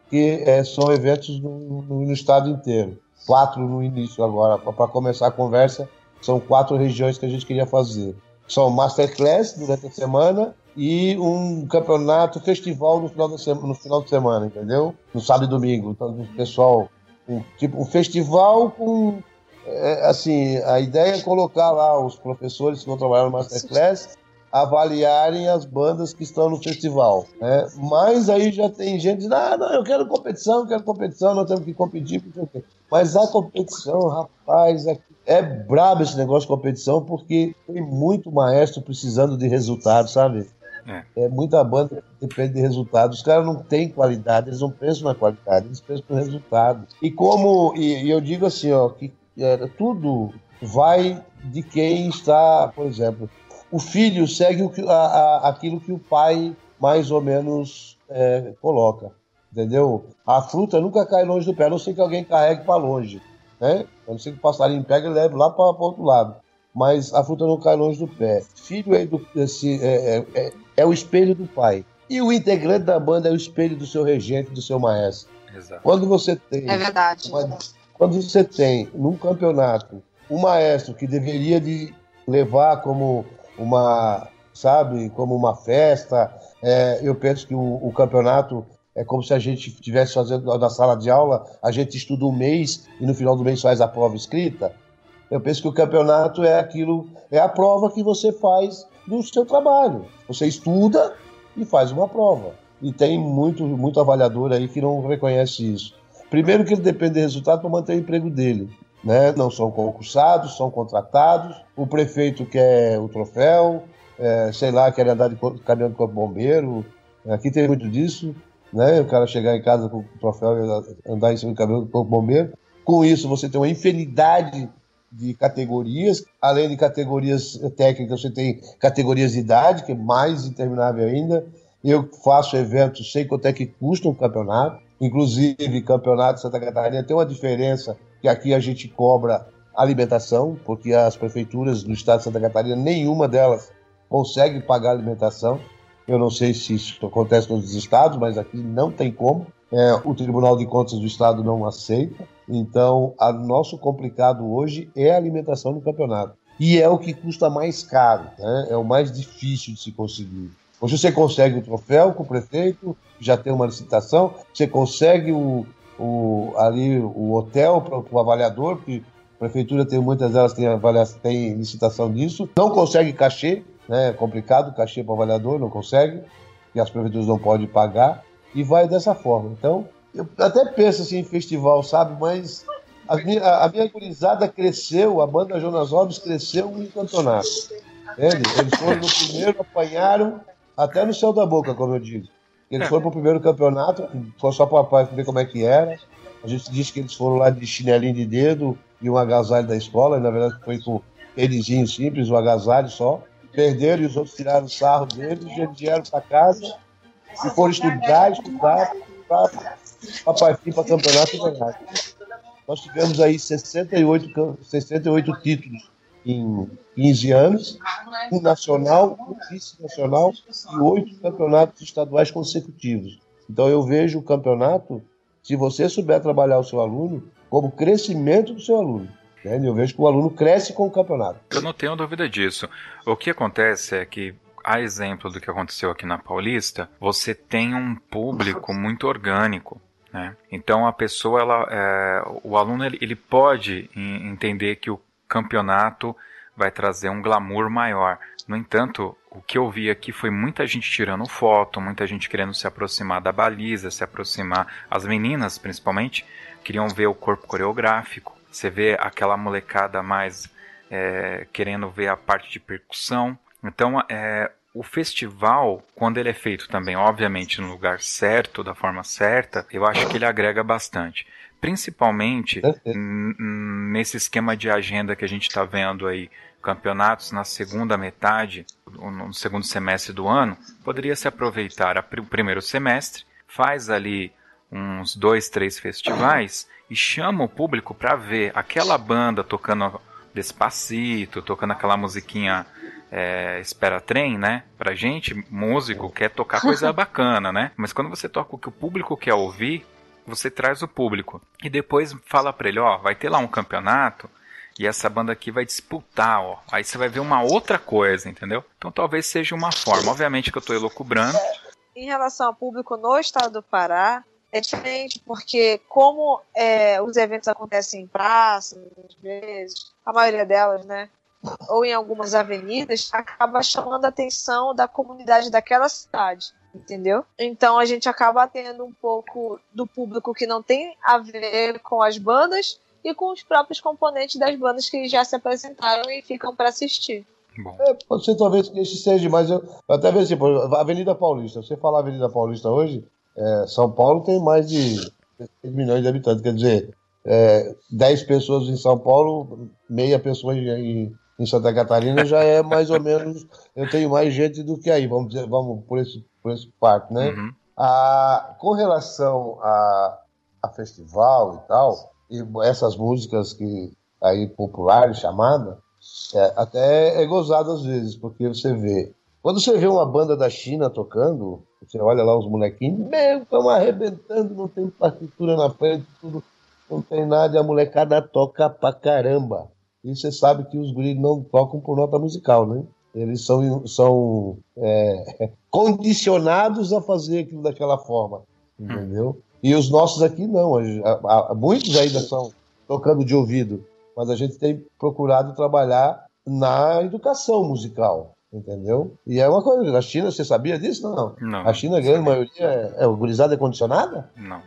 que é, são eventos no, no, no estado inteiro quatro no início agora, para começar a conversa. São quatro regiões que a gente queria fazer. São masterclass durante a semana e um campeonato, festival no final, semana, no final de semana, entendeu? No sábado e domingo. Então, o pessoal, um, tipo, um festival com. É, assim, a ideia é colocar lá os professores que vão trabalhar no masterclass avaliarem as bandas que estão no festival. Né? Mas aí já tem gente dizendo, ah, não, eu quero competição, eu quero competição, nós temos que competir, porque... Mas a competição, rapaz, é, é brabo esse negócio de competição, porque tem muito maestro precisando de resultado, sabe? É. é muita banda que depende de resultado. Os caras não têm qualidade, eles não pensam na qualidade, eles pensam no resultado. E como, e, e eu digo assim, ó, que é, tudo vai de quem está, por exemplo, o filho segue o que, a, a, aquilo que o pai mais ou menos é, coloca, entendeu? A fruta nunca cai longe do pé, a não sei que alguém carregue para longe, né? A não ser que o passarinho pega e leve lá para o outro lado. Mas a fruta não cai longe do pé. Filho é, do, esse, é, é, é, é o espelho do pai. E o integrante da banda é o espelho do seu regente, do seu maestro. Exato. Quando você tem. É verdade. Uma, quando você tem num campeonato um maestro que deveria de levar como uma, sabe, como uma festa, é, eu penso que o, o, campeonato é como se a gente estivesse fazendo na sala de aula, a gente estuda um mês e no final do mês faz a prova escrita. Eu penso que o campeonato é aquilo, é a prova que você faz do seu trabalho. Você estuda e faz uma prova. E tem muito, muito avaliador aí que não reconhece isso. Primeiro que ele depende do resultado para manter o emprego dele. Né? Não são concursados, são contratados. O prefeito quer o troféu, é, sei lá, querem andar de caminhão de corpo bombeiro. Aqui tem muito disso, né? O cara chegar em casa com o troféu e andar em cima do caminhão de corpo bombeiro. Com isso, você tem uma infinidade de categorias, além de categorias técnicas, você tem categorias de idade, que é mais interminável ainda. Eu faço eventos, sei quanto é que custa um campeonato. Inclusive, campeonato de Santa Catarina tem uma diferença que aqui a gente cobra alimentação, porque as prefeituras do estado de Santa Catarina, nenhuma delas consegue pagar alimentação. Eu não sei se isso acontece nos estados, mas aqui não tem como. É, o Tribunal de Contas do Estado não aceita. Então, o nosso complicado hoje é a alimentação no campeonato. E é o que custa mais caro, né? é o mais difícil de se conseguir. Hoje você consegue o troféu com o prefeito, já tem uma licitação, você consegue o, o ali o hotel para o avaliador, que a prefeitura tem muitas delas tem, tem licitação disso, não consegue cachê, né? É complicado, cachê para avaliador, não consegue, e as prefeituras não podem pagar, e vai dessa forma. Então, eu até penso assim em festival, sabe? Mas a minha, a minha gurizada cresceu, a banda Jonas Alves cresceu em campeonato. Eles, eles foram no primeiro, apanharam até no céu da boca, como eu digo. Eles foram pro primeiro campeonato, foi só para ver como é que era. A gente diz que eles foram lá de chinelinho de dedo e um agasalho da escola, e na verdade foi com tênisinho simples, um agasalho só perderam e os outros tiraram o sarro deles, e eles vieram para casa e foram estudar, estudar, para partir para campeonato e ganhar. Nós tivemos aí 68, 68 títulos em 15 anos, um nacional, um vice-nacional e oito campeonatos estaduais consecutivos. Então eu vejo o campeonato, se você souber trabalhar o seu aluno, como crescimento do seu aluno. Né? Eu vejo que o aluno cresce com o campeonato. Eu não tenho dúvida disso. O que acontece é que a exemplo do que aconteceu aqui na Paulista, você tem um público muito orgânico. Né? Então a pessoa, ela, é, o aluno, ele, ele pode entender que o campeonato vai trazer um glamour maior. No entanto, o que eu vi aqui foi muita gente tirando foto, muita gente querendo se aproximar da baliza, se aproximar, as meninas principalmente, queriam ver o corpo coreográfico. Você vê aquela molecada mais é, querendo ver a parte de percussão. Então, é, o festival, quando ele é feito também, obviamente, no lugar certo, da forma certa, eu acho que ele agrega bastante. Principalmente nesse esquema de agenda que a gente está vendo aí, campeonatos na segunda metade, no segundo semestre do ano, poderia se aproveitar o primeiro semestre, faz ali uns dois, três festivais e chama o público para ver aquela banda tocando Despacito, tocando aquela musiquinha é, Espera Trem, né? Pra gente, músico quer tocar coisa [laughs] bacana, né? Mas quando você toca o que o público quer ouvir, você traz o público. E depois fala pra ele, ó, vai ter lá um campeonato e essa banda aqui vai disputar, ó. Aí você vai ver uma outra coisa, entendeu? Então talvez seja uma forma. Obviamente que eu tô elocubrando. Em relação ao público no estado do Pará, é diferente, porque como é, os eventos acontecem em praças, às vezes, a maioria delas, né? Ou em algumas avenidas, acaba chamando a atenção da comunidade daquela cidade, entendeu? Então a gente acaba tendo um pouco do público que não tem a ver com as bandas e com os próprios componentes das bandas que já se apresentaram e ficam para assistir. Bom. É, pode ser talvez que esse seja, mas eu, eu até vejo assim, por exemplo, Avenida Paulista. Você falar Avenida Paulista hoje, é, São Paulo tem mais de 6 milhões de habitantes, quer dizer, é, 10 pessoas em São Paulo, meia pessoa em, em Santa Catarina já é mais ou menos. Eu tenho mais gente do que aí, vamos dizer, vamos por esse, por esse parte, né? Uhum. A, com relação a, a festival e tal, e essas músicas que aí populares chamada, é, até é gozado às vezes, porque você vê. Quando você vê uma banda da China tocando, você olha lá os molequinhos, meu, estão arrebentando, não tem partitura na frente, tudo, não tem nada, e a molecada toca pra caramba. E você sabe que os guris não tocam por nota musical, né? Eles são, são é, [laughs] condicionados a fazer aquilo daquela forma, entendeu? E os nossos aqui não. A- a- muitos ainda são tocando de ouvido, mas a gente tem procurado trabalhar na educação musical, entendeu? E é uma coisa, na China, você sabia disso? Não. Não. A China, a grande maioria, é, é o gurizada é condicionada? Não.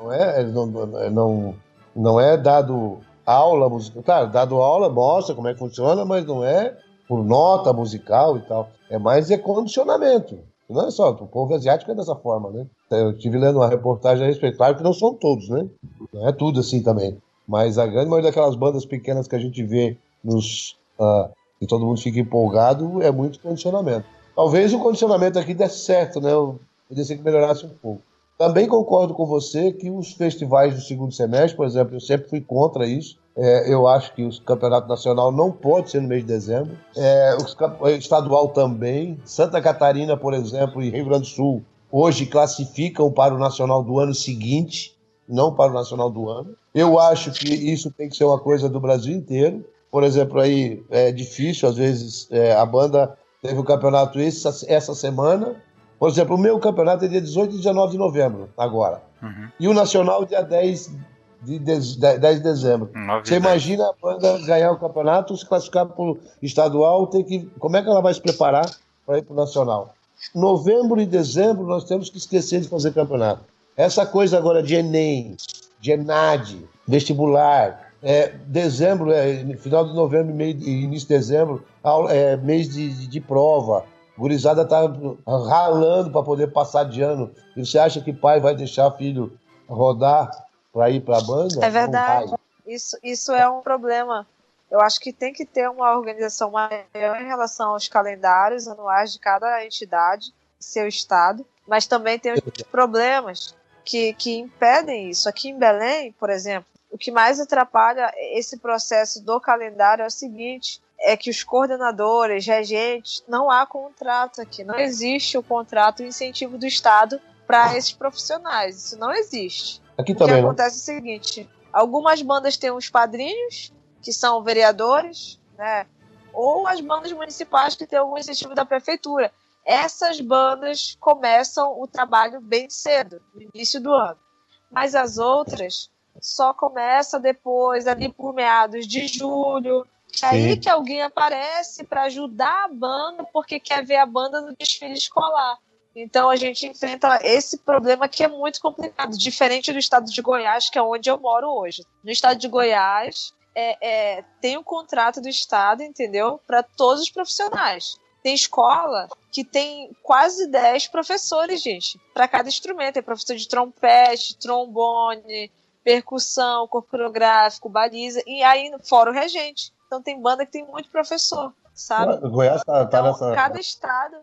não é, não, não, não é dado aula musical. Claro, dado aula, mostra como é que funciona, mas não é por nota musical e tal. É mais é condicionamento. Não é só, o povo asiático é dessa forma, né? Eu estive lendo uma reportagem a respeito, claro que não são todos, né? Não é tudo assim também. Mas a grande maioria daquelas bandas pequenas que a gente vê nos. ah, e todo mundo fica empolgado, é muito condicionamento. Talvez o condicionamento aqui desse certo, né? Eu poderia ser que melhorasse um pouco. Também concordo com você que os festivais do segundo semestre, por exemplo, eu sempre fui contra isso. É, eu acho que o campeonato nacional não pode ser no mês de dezembro. É, o estadual também. Santa Catarina, por exemplo, e Rio Grande do Sul, hoje classificam para o nacional do ano seguinte, não para o nacional do ano. Eu acho que isso tem que ser uma coisa do Brasil inteiro. Por exemplo, aí é difícil, às vezes, é, a banda teve o campeonato essa, essa semana. Por exemplo, o meu campeonato é dia 18 e 19 de novembro, agora. Uhum. E o nacional dia 10 de, dez- 10 de dezembro. Você e imagina a banda ganhar o campeonato, se classificar para o estadual, tem que. Como é que ela vai se preparar para ir para o nacional? Novembro e dezembro nós temos que esquecer de fazer campeonato. Essa coisa agora de Enem, de ENAD, vestibular, é, dezembro, é, final de novembro de- início de dezembro, é, mês de, de, de prova. Gurizada tá ralando para poder passar de ano. E você acha que pai vai deixar filho rodar para ir para a banda? É verdade. Isso, isso é um problema. Eu acho que tem que ter uma organização maior em relação aos calendários anuais de cada entidade, seu estado, mas também tem os problemas que, que impedem isso. Aqui em Belém, por exemplo, o que mais atrapalha esse processo do calendário é o seguinte: é que os coordenadores, regentes, não há contrato aqui, não existe o contrato, o incentivo do Estado para esses profissionais. Isso não existe. Aqui O que também não. acontece é o seguinte: algumas bandas têm os padrinhos, que são vereadores, né? Ou as bandas municipais que têm algum incentivo da prefeitura. Essas bandas começam o trabalho bem cedo, no início do ano. Mas as outras só começa depois, ali por meados de julho. É aí Sim. que alguém aparece para ajudar a banda, porque quer ver a banda no desfile escolar. Então a gente enfrenta esse problema que é muito complicado, diferente do estado de Goiás, que é onde eu moro hoje. No estado de Goiás, é, é, tem um contrato do estado, entendeu? Para todos os profissionais. Tem escola que tem quase 10 professores, gente, para cada instrumento. Tem professor de trompete, trombone, percussão, corpo coreográfico, baliza, e aí fora o regente. Então tem banda que tem muito professor, sabe? O Goiás tá, tá Então, nessa. cada estado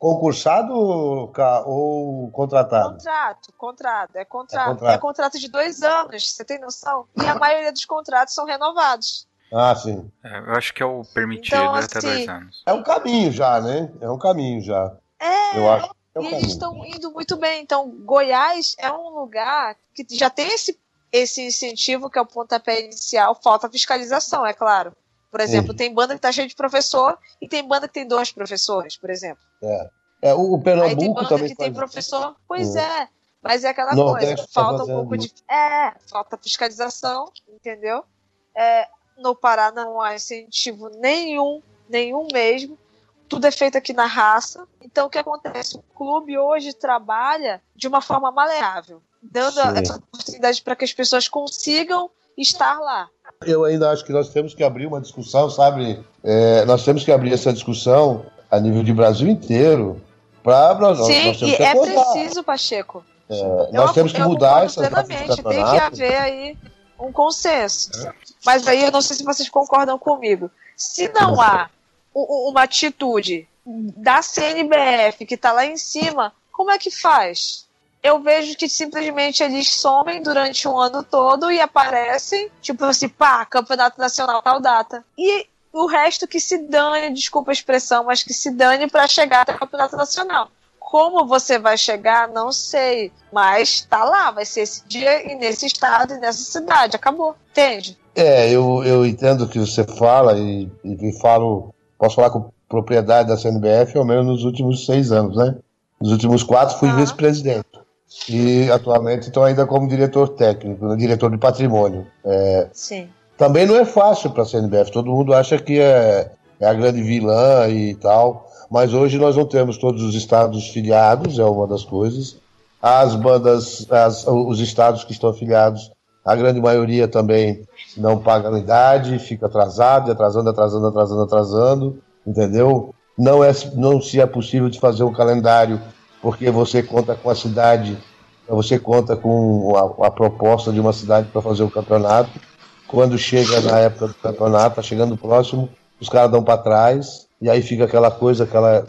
Concursado ou contratado? Contrato, contrato, é contrato. É É contrato. contrato, de dois anos, você tem noção? E a maioria dos contratos são renovados. Ah, sim. É, eu acho que é o permitido Então, até assim, dois anos. É um caminho já, né? É um caminho já. É, Eu acho é um e eles estão indo muito bem. Então, Goiás é um lugar que já tem esse, esse incentivo, que é o pontapé inicial, falta fiscalização, é claro. Por exemplo, Sim. tem banda que tá cheia de professor e tem banda que tem dois professores, por exemplo. É, o, o Aí tem Pernambuco banda também que tem faz. professor. Pois Hum. é. Mas é aquela coisa, tá falta um fazendo pouco de. É, falta fiscalização, entendeu? É, no Pará não há incentivo nenhum, nenhum mesmo. Tudo é feito aqui na raça. Então o que acontece? O clube hoje trabalha de uma forma maleável, dando Sim. essa oportunidade para que as pessoas consigam estar lá. Eu ainda acho que nós temos que abrir uma discussão, sabe? É, nós temos que abrir essa discussão a nível de Brasil inteiro. Pra, nós, Sim, nós e é preciso, Pacheco. É, nós temos que mudar essa plenamente. Tem que haver aí um consenso. É. Mas aí eu não sei se vocês concordam comigo. Se não há uma atitude da CNBF que está lá em cima, como é que faz? Eu vejo que simplesmente eles somem durante um ano todo e aparecem, tipo assim, pá, campeonato nacional tal data. E o resto que se dane, desculpa a expressão, mas que se dane para chegar até o campeonato nacional. Como você vai chegar, não sei. Mas tá lá, vai ser esse dia e nesse estado e nessa cidade. Acabou. Entende? É, eu, eu entendo o que você fala e, e falo, posso falar com propriedade da CNBF, ao menos nos últimos seis anos, né? Nos últimos quatro fui ah. vice-presidente. E atualmente estou ainda como diretor técnico, diretor de patrimônio. É, Sim. Também não é fácil para a CNBF, todo mundo acha que é, é a grande vilã e tal. Mas hoje nós não temos todos os estados filiados, é uma das coisas. As bandas, as, os estados que estão afiliados, a grande maioria também não paga anuidade, fica atrasado, atrasando, atrasando, atrasando, atrasando, entendeu? Não, é, não se é possível de fazer um calendário porque você conta com a cidade, você conta com a, a proposta de uma cidade para fazer o campeonato. Quando chega na época do campeonato, tá chegando próximo, os caras dão para trás, e aí fica aquela coisa, aquela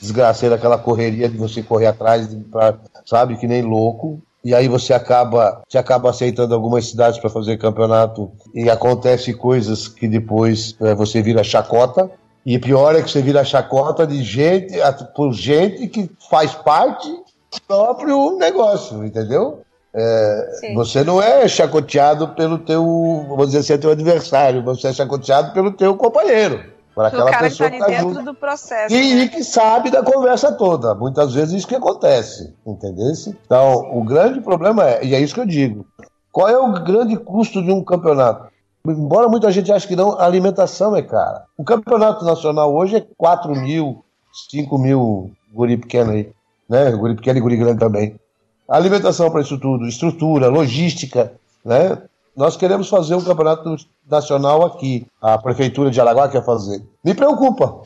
desgraceira, aquela correria de você correr atrás, pra, sabe, que nem louco. E aí você acaba, você acaba aceitando algumas cidades para fazer campeonato e acontece coisas que depois é, você vira chacota. E pior é que você vira chacota de gente, por gente que faz parte do próprio negócio, entendeu? É, você não é chacoteado pelo teu, vamos dizer assim, teu adversário, você é chacoteado pelo teu companheiro. Por aquela cara pessoa que está tá dentro do processo. E, né? que sabe da conversa toda. Muitas vezes isso que acontece, entendeu? Então, o grande problema é, e é isso que eu digo, qual é o grande custo de um campeonato? Embora muita gente ache que não, a alimentação é cara. O campeonato nacional hoje é 4 mil, 5 mil guri pequeno aí, né? Guri pequeno e guri grande também. A alimentação para isso tudo, estrutura, logística, né? Nós queremos fazer um campeonato nacional aqui. A prefeitura de Alagoas quer fazer. Me preocupa,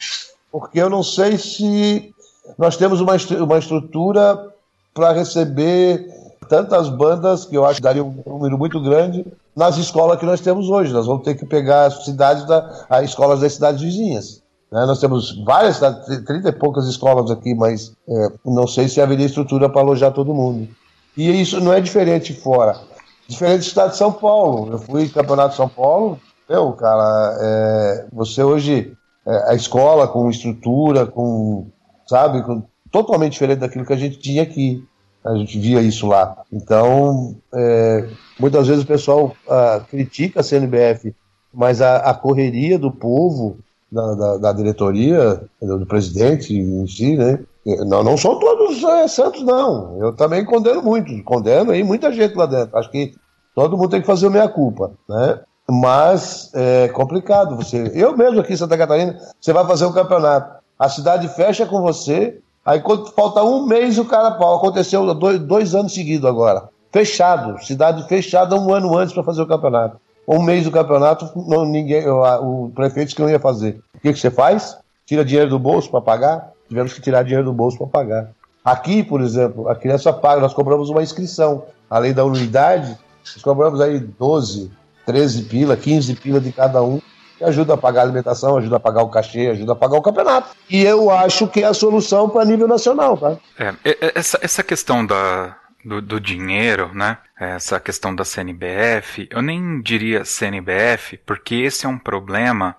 porque eu não sei se nós temos uma, uma estrutura para receber tantas bandas, que eu acho que daria um número muito grande, nas escolas que nós temos hoje. Nós vamos ter que pegar as cidades, da, as escolas das cidades vizinhas. Né? Nós temos várias, 30 e poucas escolas aqui, mas é, não sei se haveria estrutura para alojar todo mundo. E isso não é diferente fora. Diferente do estado de São Paulo. Eu fui campeonato de São Paulo, meu, cara, é, você hoje, é, a escola com estrutura, com, sabe, com, totalmente diferente daquilo que a gente tinha aqui. A gente via isso lá. Então, é, muitas vezes o pessoal ah, critica a CNBF, mas a, a correria do povo, da, da, da, diretoria, do presidente em si, né? Não, não são todos é, santos, não. Eu também condeno muito. Condeno aí muita gente lá dentro. Acho que todo mundo tem que fazer a minha culpa, né? Mas é complicado você. Eu mesmo aqui em Santa Catarina, você vai fazer um campeonato. A cidade fecha com você, aí quando falta um mês o cara pau. Aconteceu dois, dois anos seguidos agora. Fechado, cidade fechada um ano antes para fazer o campeonato. Um mês do campeonato, não, ninguém, o, prefeito que não ia fazer. O que, que você faz? Tira dinheiro do bolso para pagar? tivemos que tirar dinheiro do bolso para pagar. Aqui, por exemplo, a criança paga, nós cobramos uma inscrição. Além da unidade, nós cobramos aí 12, 13 pila, 15 pila de cada um, que ajuda a pagar a alimentação, ajuda a pagar o cachê, ajuda a pagar o campeonato. E eu acho que é a solução para nível nacional, tá? É, essa, essa questão da, do, do, dinheiro, né? Essa questão da CNBF, eu nem diria CNBF, porque esse é um problema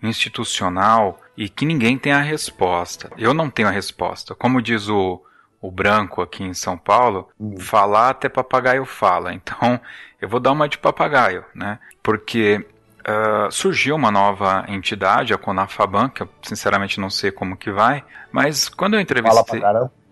institucional e que ninguém tem a resposta. Eu não tenho a resposta. Como diz o, o branco aqui em São Paulo, uhum. falar até papagaio fala. Então, eu vou dar uma de papagaio, né? Porque uh, surgiu uma nova entidade, a Conafaban, que eu sinceramente não sei como que vai, mas quando eu entrevistei,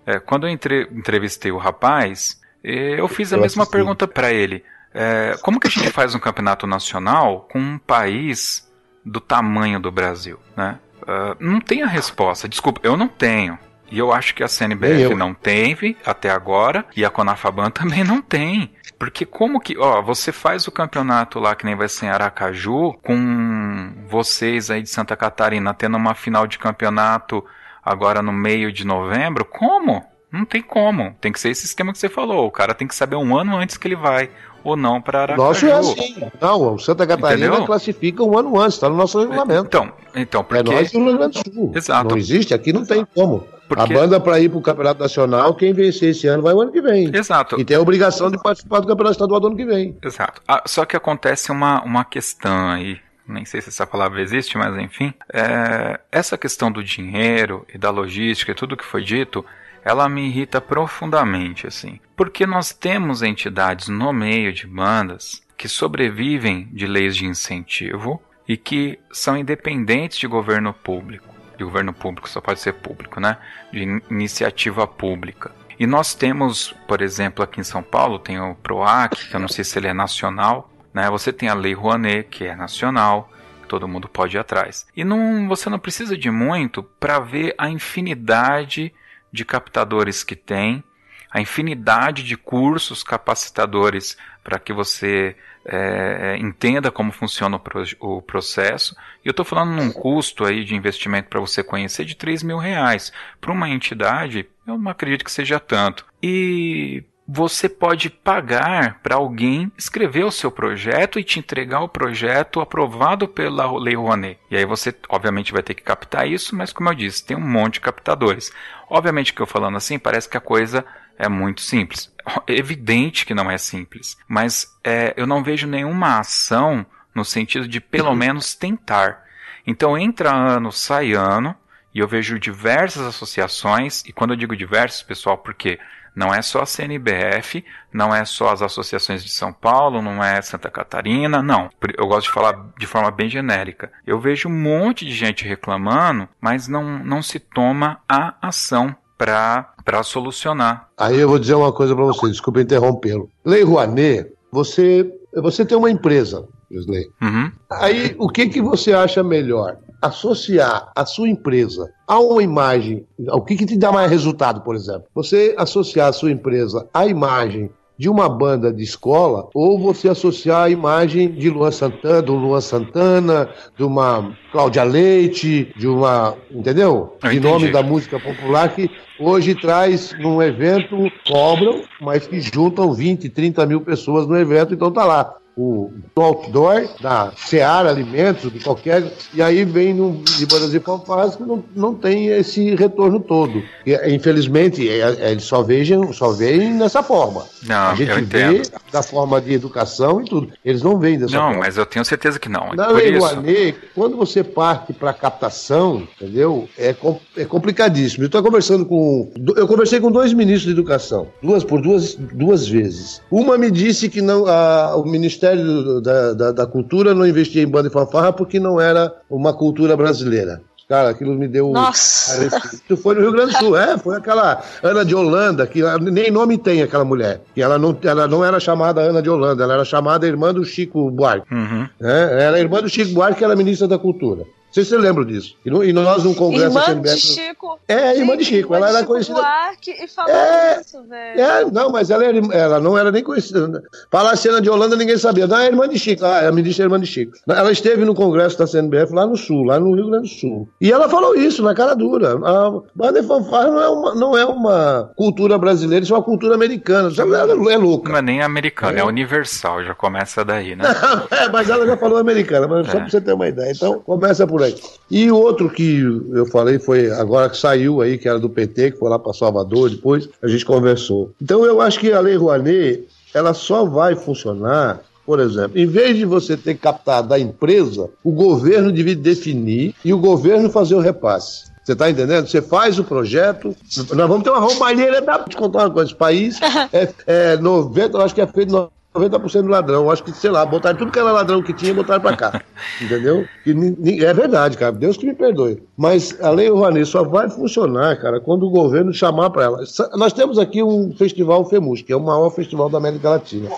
é, quando eu entre, entrevistei o rapaz, eu fiz a eu mesma assisti. pergunta para ele. É, como que a gente faz um campeonato nacional com um país do tamanho do Brasil, né? Uh, não tem a resposta. Desculpa, eu não tenho. E eu acho que a CNBF não teve até agora e a Conafaban [laughs] também não tem. Porque como que, ó, você faz o campeonato lá que nem vai ser em Aracaju, com vocês aí de Santa Catarina tendo uma final de campeonato agora no meio de novembro, como? Não tem como. Tem que ser esse esquema que você falou. O cara tem que saber um ano antes que ele vai ou não para Aracaju. Nosso é assim. Não, o Santa Catarina Entendeu? classifica um ano antes, está no nosso regulamento. Então, então porque É nós e o Rio Grande do Sul. Exato. Não existe, aqui não tem como. Porque- A banda para ir para o Campeonato Nacional, quem vencer esse ano vai o ano que vem. Exato. E tem a obrigação de participar do Campeonato Estadual do ano que vem. Exato. Ah, só que acontece uma, uma questão aí. Nem sei se essa palavra existe, mas enfim. É, essa questão do dinheiro e da logística e tudo que foi dito, ela me irrita profundamente, assim. Porque nós temos entidades no meio de bandas que sobrevivem de leis de incentivo e que são independentes de governo público. De governo público só pode ser público, né? De in- iniciativa pública. E nós temos, por exemplo, aqui em São Paulo, tem o PROAC, que eu não sei se ele é nacional, né? Você tem a Lei Rouanet, que é nacional, todo mundo pode ir atrás. E não, você não precisa de muito para ver a infinidade de captadores que tem, a infinidade de cursos capacitadores para que você é, entenda como funciona o, pro- o processo. E eu estou falando num custo aí de investimento para você conhecer de 3 mil reais. Para uma entidade, eu não acredito que seja tanto. E você pode pagar para alguém escrever o seu projeto e te entregar o projeto aprovado pela Lei Rouanet. E aí você, obviamente, vai ter que captar isso, mas como eu disse, tem um monte de captadores. Obviamente que eu falando assim, parece que a coisa é muito simples. É evidente que não é simples, mas é, eu não vejo nenhuma ação no sentido de pelo [laughs] menos tentar. Então entra ano, sai ano, e eu vejo diversas associações, e quando eu digo diversas, pessoal, porque não é só a CNBF, não é só as associações de São Paulo, não é Santa Catarina, não. Eu gosto de falar de forma bem genérica. Eu vejo um monte de gente reclamando, mas não, não se toma a ação para solucionar. Aí eu vou dizer uma coisa para você, desculpa interrompê-lo. Lei Rouanet, você, você tem uma empresa, Wesley. Uhum. Aí, o que, que você acha melhor? Associar a sua empresa a uma imagem, o que, que te dá mais resultado, por exemplo? Você associar a sua empresa à imagem de uma banda de escola ou você associar a imagem de Luan Santana, do Luan Santana, de uma Cláudia Leite, de uma, entendeu? Eu de entendi. nome da música popular que hoje traz num evento, cobram, mas que juntam 20, 30 mil pessoas no evento, então tá lá. O outdoor da Seara Alimentos, de qualquer. E aí vem no, de bandas e que não, não tem esse retorno todo. E, infelizmente, é, é, eles só vejam, só veem dessa forma. Não, A gente eu vê da forma de educação e tudo. Eles não veem dessa Não, forma. mas eu tenho certeza que não. Na Lei Rouanet, quando você parte para captação, entendeu? É, é complicadíssimo. Eu estou conversando com. Eu conversei com dois ministros de educação, duas por duas, duas vezes. Uma me disse que não, a- o Ministério da, da, da Cultura não investia em banda e fanfarra porque não era uma cultura brasileira. Cara, aquilo me deu. Nossa. Isso foi no Rio Grande do Sul, é, foi aquela Ana de Holanda, que nem nome tem aquela mulher. E ela não, ela não era chamada Ana de Holanda, ela era chamada irmã do Chico Buarque. Uhum. É, era irmã do Chico Buarque, que era ministra da Cultura. Não sei se você lembra disso. E, no- e nós, num congresso Irmã aqui de Chico. É, irmã de Chico. irmã Ela de era Chico conhecida. Buarque e falou É, isso, velho. É, não, mas ela, era, ela não era nem conhecida. Falasse Ana de Holanda, ninguém sabia. Não, é irmã de Chico. Ah, a ministra é irmã de Chico. Ela esteve no congresso da CNBF lá no Sul, lá no Rio Grande do Sul. E ela falou isso na cara dura. A banda e fanfarra não é uma, não é uma cultura brasileira, isso é uma cultura americana. Ela é louca. Não é nem americano, é. É. universal, já começa daí, né? [laughs] É, mas ela já falou americana, mas só É. pra você ter uma ideia. Então, começa por aí. E o outro que eu falei foi agora que saiu aí, que era do PT, que foi lá para Salvador, depois a gente conversou. Então, eu acho que a Lei Rouanet, ela só vai funcionar. Por exemplo, em vez de você ter captado da empresa, o governo devia definir e o governo fazer o repasse. Você está entendendo? Você faz o projeto. Nós vamos ter uma roubalheira. Dá para te contar uma coisa. Esse país [laughs] é, é 90, eu acho que é feito 90% do ladrão. Acho que, sei lá, botaram tudo que era ladrão que tinha e botaram pra cá. [laughs] Entendeu? E é verdade, cara. Deus que me perdoe. Mas a Lei Rouanet só vai funcionar, cara, quando o governo chamar pra ela. Nós temos aqui um festival FEMUS, que é o maior festival da América Latina.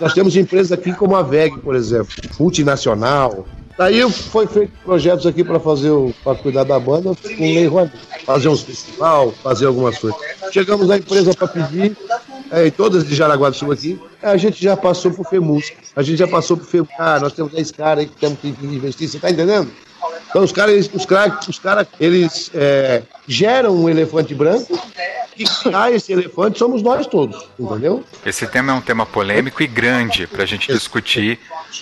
Nós temos empresas aqui como a VEG, por exemplo, multinacional. Daí foi feito projetos aqui para fazer para cuidar da banda com Lei Rouanet. fazer uns festival, fazer algumas coisas. Chegamos na empresa para pedir, é, todas de Jaraguá do Sul aqui, a gente já passou por FEMUS, a gente já passou por FEMUS, ah, nós temos 10 caras que temos que investir, você tá entendendo? Então os caras, os caras, os caras, eles é, geram um elefante branco que cai esse elefante somos nós todos, entendeu? Esse tema é um tema polêmico e grande para a gente discutir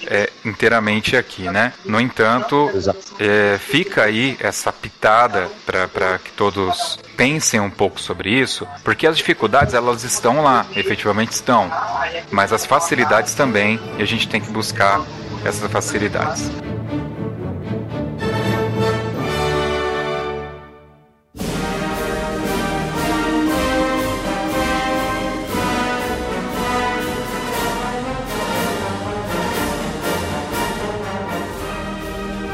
é, inteiramente aqui, né? No entanto, é, fica aí essa pitada para que todos pensem um pouco sobre isso, porque as dificuldades elas estão lá, efetivamente estão, mas as facilidades também, e a gente tem que buscar essas facilidades.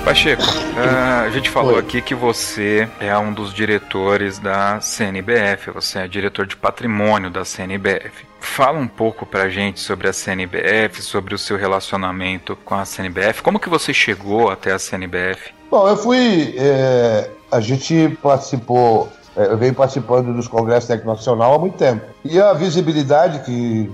Pacheco, uh, a gente falou Oi. aqui que você é um dos diretores da CNBF, você é diretor de patrimônio da CNBF. Fala um pouco pra gente sobre a CNBF, sobre o seu relacionamento com a CNBF, como que você chegou até a CNBF? Bom, eu fui. É, a gente participou eu venho participando dos congressos nacional há muito tempo. E a visibilidade que,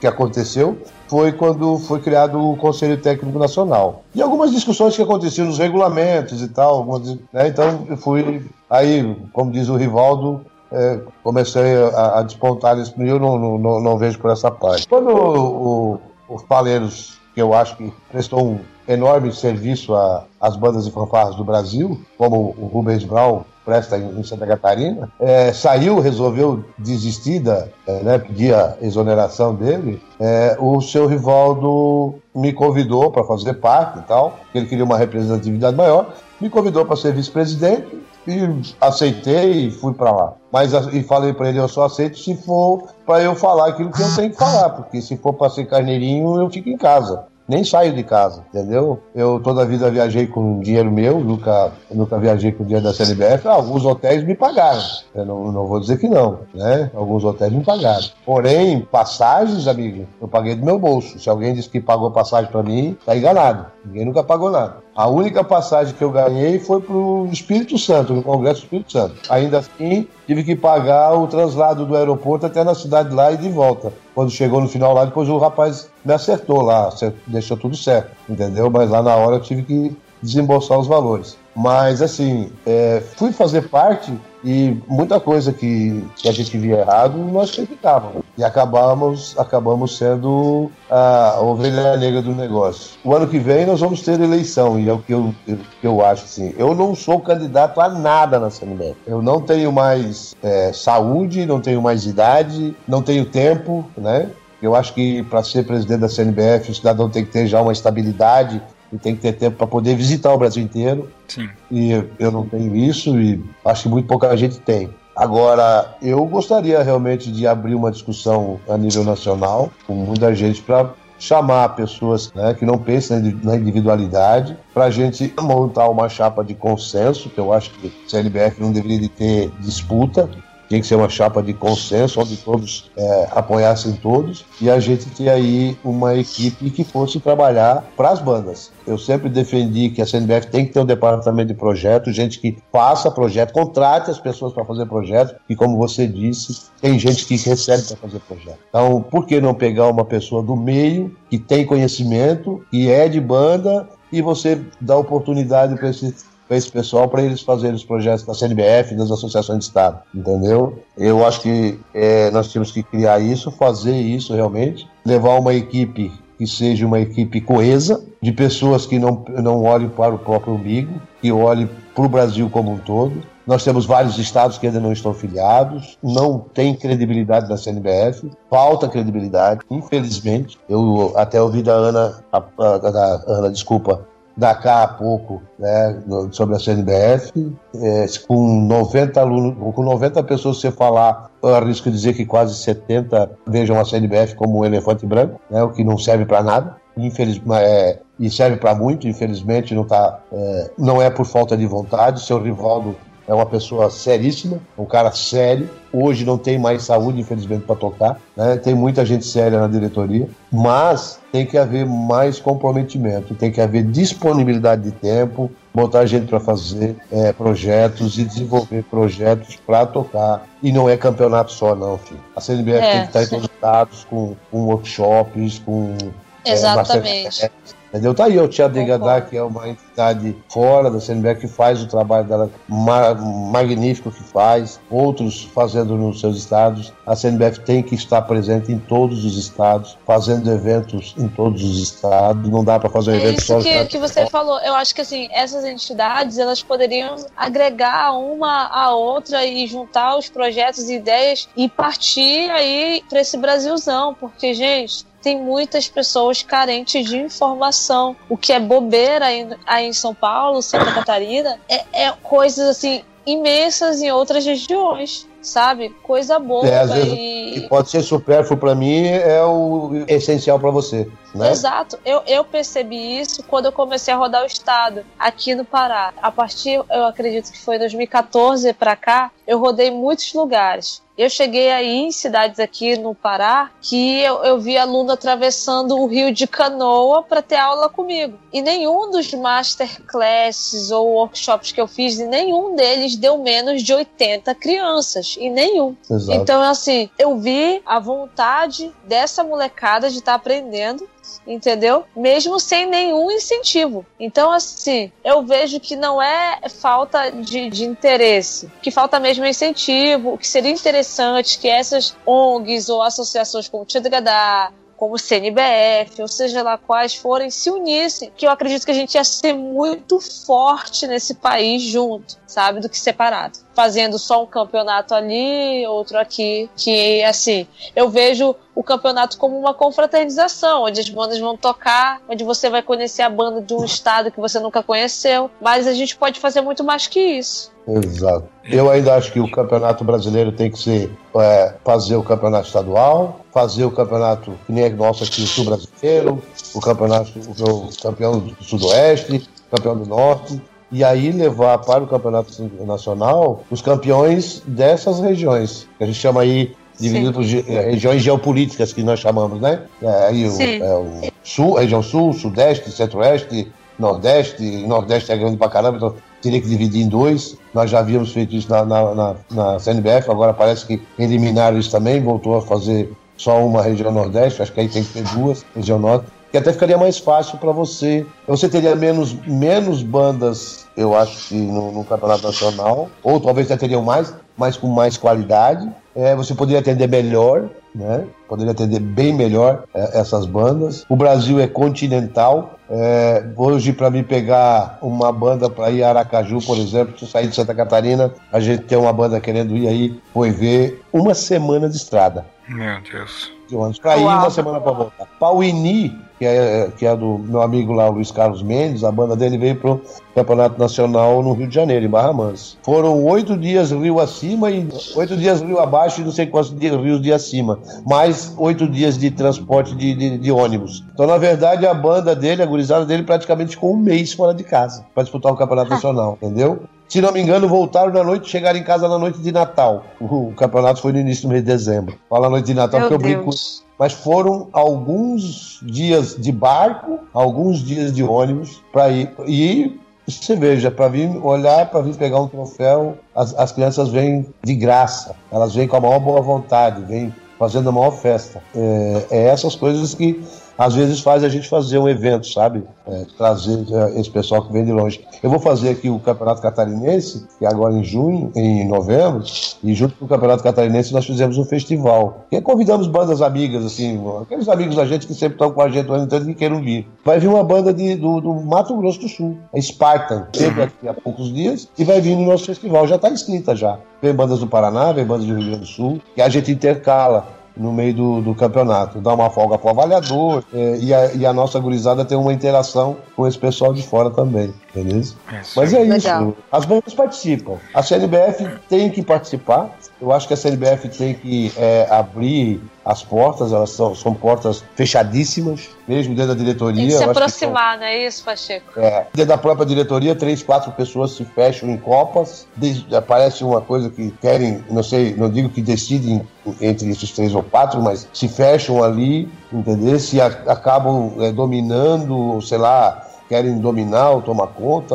que aconteceu foi quando foi criado o Conselho Técnico Nacional. E algumas discussões que aconteciam nos regulamentos e tal, né, então eu fui, aí, como diz o Rivaldo, é, comecei a, a, despontar nesse eu não, não, não, vejo por essa parte. Quando o, o, os paleiros, que eu acho que prestou um enorme serviço às bandas e fanfarras do Brasil, como o Rubens Brown presta em Santa Catarina, é, saiu, resolveu desistir da, é, né, pedir a exoneração dele, é, o seu Rivaldo me convidou para fazer parte e tal, ele queria uma representatividade maior, me convidou para ser vice-presidente e aceitei e fui para lá. Mas e falei para ele, eu só aceito se for para eu falar aquilo que eu tenho que falar, porque se for para ser carneirinho, eu fico em casa nem saio de casa, entendeu? Eu toda a vida viajei com dinheiro meu, nunca, nunca viajei com dinheiro da CNBF. Alguns hotéis me pagaram, eu não, não vou dizer que não, né? Alguns hotéis me pagaram. Porém, passagens, amigo, eu paguei do meu bolso. Se alguém disse que pagou passagem para mim, tá enganado. Ninguém nunca pagou nada. A única passagem que eu ganhei foi para o Espírito Santo, no Congresso do Espírito Santo. Ainda assim, tive que pagar o translado do aeroporto até na cidade lá e de volta. Quando chegou no final lá, depois o rapaz me acertou lá, deixou tudo certo, entendeu? Mas lá na hora eu tive que desembolsar os valores. Mas, assim, é, fui fazer parte e muita coisa que, que a gente via errado, nós criticávamos. E acabamos, acabamos sendo a ovelha negra do negócio. O ano que vem nós vamos ter eleição, e é o que eu, eu, que eu acho assim. Eu não sou candidato a nada na CNBF. Eu não tenho mais é, saúde, não tenho mais idade, não tenho tempo, né? Eu acho que para ser presidente da CNBF, o cidadão tem que ter já uma estabilidade e tem que ter tempo para poder visitar o Brasil inteiro. Sim. E eu não tenho isso e acho que muito pouca gente tem. Agora, eu gostaria realmente de abrir uma discussão a nível nacional com muita gente para chamar pessoas né, que não pensam na individualidade para a gente montar uma chapa de consenso, que eu acho que o CNBF não deveria de ter disputa, tinha que ser uma chapa de consenso, onde todos é, apoiassem todos, e a gente ter aí uma equipe que fosse trabalhar para as bandas. Eu sempre defendi que a CNBF tem que ter um departamento de projeto, gente que faça projeto, contrate as pessoas para fazer projeto, e como você disse, tem gente que recebe para fazer projeto. Então, por que não pegar uma pessoa do meio, que tem conhecimento, que é de banda, e você dá oportunidade para esse para esse pessoal para eles fazerem os projetos da CNBF, das associações de Estado, entendeu? Eu acho que é, nós temos que criar isso, fazer isso realmente, levar uma equipe que seja uma equipe coesa, de pessoas que não, não olhem para o próprio umbigo, que olhem para o Brasil como um todo. Nós temos vários estados que ainda não estão filiados, não tem credibilidade da CNBF, falta credibilidade, infelizmente. Eu até ouvi da Ana, a, a, da Ana, desculpa, da cá a pouco né, sobre a CNBF. É, com 90 alunos, com 90 pessoas você falar, eu arrisco dizer que quase 70 vejam a CNBF como um elefante branco, né, o que não serve para nada. Infelizmente, é, e serve para muito, infelizmente não, tá, é, não é por falta de vontade. Seu Rivaldo é uma pessoa seríssima, um cara sério. Hoje não tem mais saúde, infelizmente, para tocar. Né? Tem muita gente séria na diretoria, mas tem que haver mais comprometimento, tem que haver disponibilidade de tempo, botar gente para fazer é, projetos e desenvolver projetos para tocar. E não é campeonato só, não, filho. A CNBF é, tem que estar em todos os com, com workshops, com. É, Exatamente. É, Entendeu? Tá aí o Tia Degadá, que é uma entidade fora da CNBF, que faz o trabalho dela ma magnífico que faz, outros fazendo nos seus estados. A CNBF tem que estar presente em todos os estados, fazendo eventos em todos os estados. Não dá para fazer um é evento só. Isso que, que você falou. Eu acho que assim, essas entidades elas poderiam agregar uma a outra e juntar os projetos e ideias e partir aí para esse Brasilzão, porque gente tem muitas pessoas carentes de informação. O que é bobeira aí, aí em São Paulo, Santa Catarina, é, é coisas assim imensas em outras regiões sabe? Coisa boa. É, às vezes, e... pode ser supérfluo para mim, é o essencial para você. Né? Exato. Eu, eu percebi isso quando eu comecei a rodar o estado aqui no Pará. A partir, eu acredito que foi 2014 para cá, eu rodei muitos lugares. Eu cheguei aí em cidades aqui no Pará que eu, eu vi aluno atravessando o rio de canoa para ter aula comigo. E nenhum dos masterclasses ou workshops que eu fiz, nenhum deles deu menos de 80 crianças. E nenhum. Exato. Então, assim, eu vi a vontade dessa molecada de estar tá aprendendo entendeu? Mesmo sem nenhum incentivo. Então, assim, eu vejo que não é falta de, de interesse, que falta mesmo incentivo, que seria interessante que essas ONGs ou associações como o Tidgadá, como o CNBF, ou seja lá quais forem, se unissem, que eu acredito que a gente ia ser muito forte nesse país junto, sabe, do que separado. Fazendo só um campeonato ali, outro aqui, que assim, eu vejo o campeonato como uma confraternização, onde as bandas vão tocar, onde você vai conhecer a banda de um estado que você nunca conheceu, mas a gente pode fazer muito mais que isso. Exato. Eu ainda acho que o campeonato brasileiro tem que ser é, fazer o campeonato estadual, fazer o campeonato que nem é nosso aqui, o sul brasileiro, o campeonato, o, campeão do sudoeste, campeão do norte, e aí levar para o campeonato nacional os campeões dessas regiões, que a gente chama aí dividido por é, regiões geopolíticas que nós chamamos, né? É, aí o, é, o sul, região sul, sudeste, centro-oeste, nordeste, nordeste é grande pra caramba, então teria que dividir em dois. Nós já havíamos feito isso na, na, na, na CNBF, agora parece que eliminaram isso também, voltou a fazer só uma região nordeste, acho que aí tem que ter duas, região norte, que até ficaria mais fácil para você. Você teria menos, menos bandas, eu acho que no, no, campeonato nacional, ou talvez até teriam mais, mas com mais qualidade. É, você poderia atender melhor, né? Poderia atender bem melhor é, essas bandas. O Brasil é continental. É, hoje, para mim pegar uma banda para ir a Aracaju, por exemplo, se eu sair de Santa Catarina, a gente tem uma banda querendo ir aí, foi ver uma semana de estrada. Meu Deus. Para ir uma semana para voltar. Pauini, que é, que é do meu amigo lá, o Luiz Carlos Mendes, a banda dele veio pro Campeonato Nacional no Rio de Janeiro, em Barra Mansa. Foram oito dias rio acima e oito dias rio abaixo e não sei quantos dias, rios de acima. Mais oito dias de transporte de, de, de, ônibus. Então, na verdade, a banda dele, a gurizada dele, praticamente ficou um mês fora de casa para disputar o Campeonato [laughs] Nacional, entendeu? Se não me engano, voltaram na noite, chegaram em casa na noite de Natal. O campeonato foi no início do mês de dezembro. Fala noite de Natal, Meu porque eu brinco. Mas foram alguns dias de barco, alguns dias de ônibus para ir. E você veja, para vir olhar, para vir pegar um troféu, as, as crianças vêm de graça. Elas vêm com a maior boa vontade, vêm fazendo a maior festa. É, é essas coisas que às vezes faz a gente fazer um evento, sabe? É, trazer é, esse pessoal que vem de longe. Eu vou fazer aqui o Campeonato Catarinense, que é agora em junho, em novembro, e junto com o Campeonato Catarinense nós fizemos um festival. E convidamos bandas amigas, assim, aqueles amigos da gente que sempre estão com a gente o ano inteiro que queiram vir. Vai vir uma banda de, do, do Mato Grosso do Sul, a Spartan, teve aqui há poucos dias, e vai vir no nosso festival, já está inscrita já. Vem bandas do Paraná, vem bandas do Rio Grande do Sul, e a gente intercala no meio do, do campeonato. Dá uma folga pro avaliador é, e, a, e a nossa gurizada tem uma interação com esse pessoal de fora também, beleza? É Mas é Legal. isso. As bandas participam. A CNBF tem que participar. Eu acho que a CNBF tem que é, abrir as portas, elas são, são, portas fechadíssimas, mesmo dentro da diretoria. Tem que se aproximar, não é isso, Pacheco? É, dentro da própria diretoria, três, quatro pessoas se fecham em copas, aparece uma coisa que querem, não sei, não digo que decidem entre esses três ou quatro, mas se fecham ali, entendeu? Se a, acabam é, dominando, sei lá, querem dominar ou tomar conta,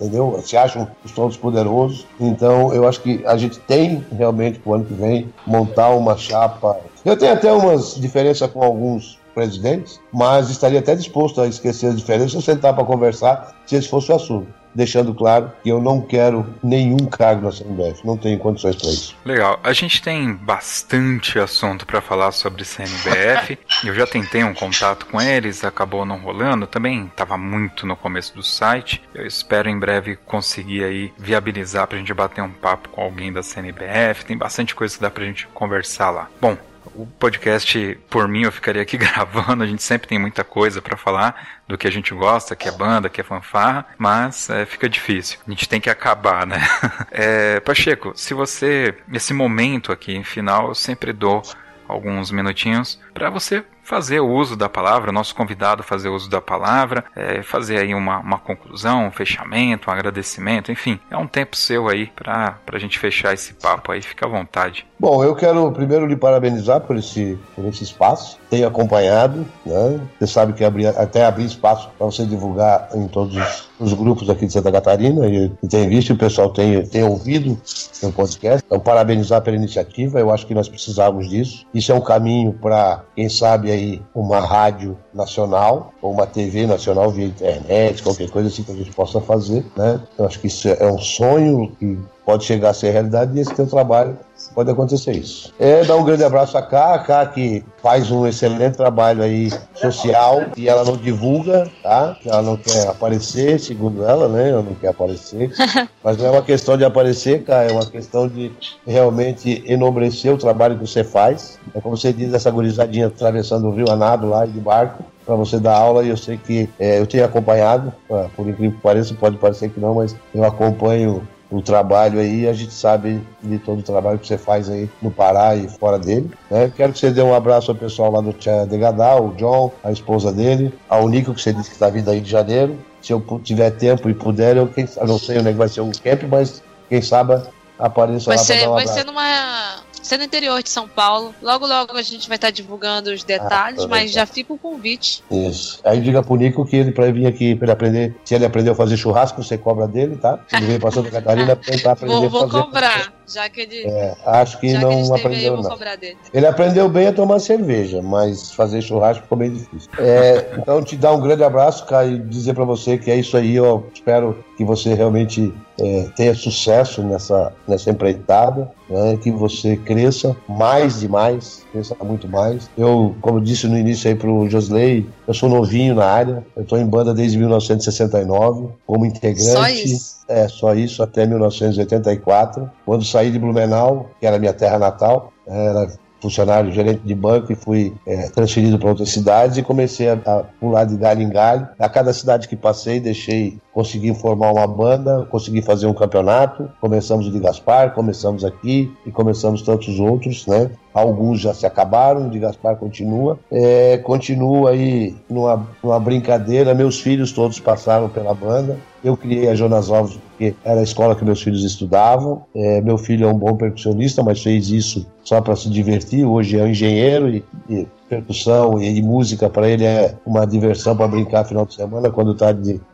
entendeu? Se acham os todos poderosos. Então, eu acho que a gente tem realmente para o ano que vem montar uma chapa. Eu tenho até umas diferenças com alguns presidentes, mas estaria até disposto a esquecer as diferenças, sentar para conversar, se esse fosse o assunto deixando claro que eu não quero nenhum cargo na CNBF, não tenho condições para isso. Legal, a gente tem bastante assunto para falar sobre CNBF. eu já tentei um contato com eles, acabou não rolando. Também estava muito no começo do site. Eu espero em breve conseguir aí viabilizar para a gente bater um papo com alguém da CNBF. Tem bastante coisa que dá para a gente conversar lá. Bom, o podcast, por mim, eu ficaria aqui [laughs] gravando. A gente sempre tem muita coisa para falar do que a gente gosta, que é banda, que é fanfarra, mas é, fica difícil. A gente tem que acabar, né? [laughs] É, Pacheco, se você, esse momento aqui, final, eu sempre dou alguns minutinhos para você fazer o uso da palavra, nosso convidado fazer uso da palavra, é, fazer aí uma, uma conclusão, um fechamento, um agradecimento, enfim, é um tempo seu aí para a gente fechar esse papo aí, fica à vontade. Bom, eu quero primeiro lhe parabenizar por esse, por esse espaço, tenho acompanhado, né? Você sabe que abri, até abrir espaço para você divulgar em todos os, os, grupos aqui de Santa Catarina e, e tem visto, o pessoal tem, tem ouvido o podcast, então parabenizar pela iniciativa, eu acho que nós precisávamos disso, isso é um caminho para, quem sabe, aí uma rádio nacional ou uma TV nacional via internet, qualquer coisa assim que a gente possa fazer, né? Eu acho que isso é um sonho que pode chegar a ser realidade e esse teu trabalho pode acontecer isso. É dar um grande abraço a Cá, a Cá que faz um excelente trabalho aí social e ela não divulga, tá? Ela não quer aparecer, segundo ela, né? Ela não quer aparecer. [laughs] Mas não é uma questão de aparecer, Cá, é uma questão de realmente enobrecer o trabalho que você faz. É como você diz, essa gurizadinha atravessando o rio a nado lá de barco para você dar aula e eu sei que é, eu tenho acompanhado, por incrível que pareça, pode parecer que não, mas eu acompanho o trabalho aí, a gente sabe de todo o trabalho que você faz aí no Pará e fora dele. Né? Quero que você dê um abraço ao pessoal lá do Tia de Gadal, o John, a esposa dele, ao Nico, que você disse que está vindo aí de janeiro. Se eu tiver tempo e puder, eu, quem, não sei onde é vai ser o camp, mas quem sabe apareça vai lá ser, dar um Vai ser numa ser no interior de São Paulo. Logo, logo a gente vai estar divulgando os detalhes, Ah, mas tá. já fica o convite. Isso. Aí diga pro Nico que ele para vir aqui para ele aprender. Se ele aprendeu a fazer churrasco, você cobra dele, tá? Se ele veio pra Santa Catarina tentar [laughs] aprender Vou, a vou fazer. cobrar, já que ele, É, acho que já que não aí, eu aprendeu, vou não. cobrar dele. Ele aprendeu bem a tomar cerveja, mas fazer churrasco ficou bem difícil. É, então, te dar um grande abraço, cara, e dizer pra você que é isso aí. Eu espero que você realmente é, tenha sucesso nessa, nessa empreitada, né, que você cresça mais e mais, cresça muito mais. Eu, como disse no início aí pro Josley, eu sou novinho na área, eu tô em banda desde 1969, como integrante. Só isso. É, só isso até 1984, quando saí de Blumenau, que era minha terra natal, era funcionário gerente de banco e fui é, transferido para outras cidades e comecei a, a pular de galho em galho. A cada cidade que passei, deixei, consegui formar uma banda, consegui fazer um campeonato. Começamos o de Gaspar, começamos aqui e começamos tantos outros, né? Alguns já se acabaram, o de Gaspar continua. É, continua aí numa, numa brincadeira. Meus filhos todos passaram pela banda. Eu criei a Jonas Alves porque era a escola que meus filhos estudavam. É, meu filho é um bom percussionista, mas fez isso só para se divertir. Hoje é um engenheiro e, e percussão e, música para ele é uma diversão para brincar final de semana quando está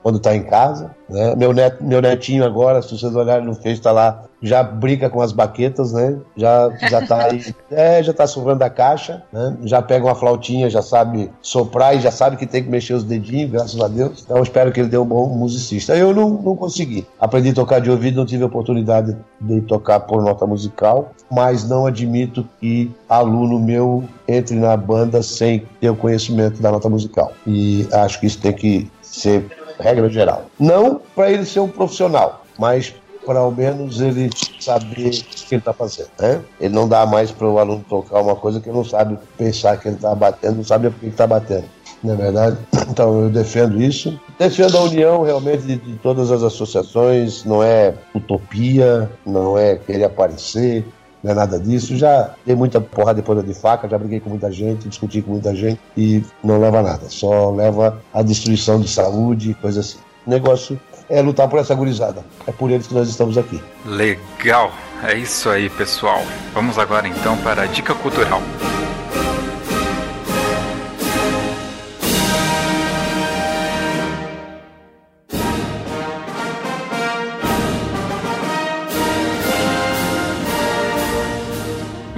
quando tá em casa. Né? Meu, neto, meu netinho agora, se vocês olharem no Face, está lá, já brinca com as baquetas, né? Já, já tá aí, [laughs] é, já tá sobrando a caixa, né? Já pega uma flautinha, já sabe soprar e já sabe que tem que mexer os dedinhos, graças a Deus. Então espero que ele dê um bom musicista. Eu não, não consegui. Aprendi a tocar de ouvido, não tive oportunidade de tocar por nota musical, mas não admito que aluno meu entre na banda sem ter o conhecimento da nota musical. E acho que isso tem que ser regra geral. Não para ele ser um profissional, mas para ao menos ele saber o que ele está fazendo. Né? Ele não dá mais para o aluno tocar uma coisa que ele não sabe pensar que ele está batendo, não sabe por que está batendo. Não é verdade? [clears throat] Então eu defendo isso. Defendo a união realmente de, de todas as associações, não é utopia, não é querer aparecer, não é nada disso. Já dei muita porrada ponta de faca, já briguei com muita gente, discuti com muita gente e não leva a nada. Só leva a destruição de saúde, coisa assim. O negócio é lutar por essa gurizada. É por eles que nós estamos aqui. Legal, é isso aí, pessoal. Vamos agora então para a dica cultural.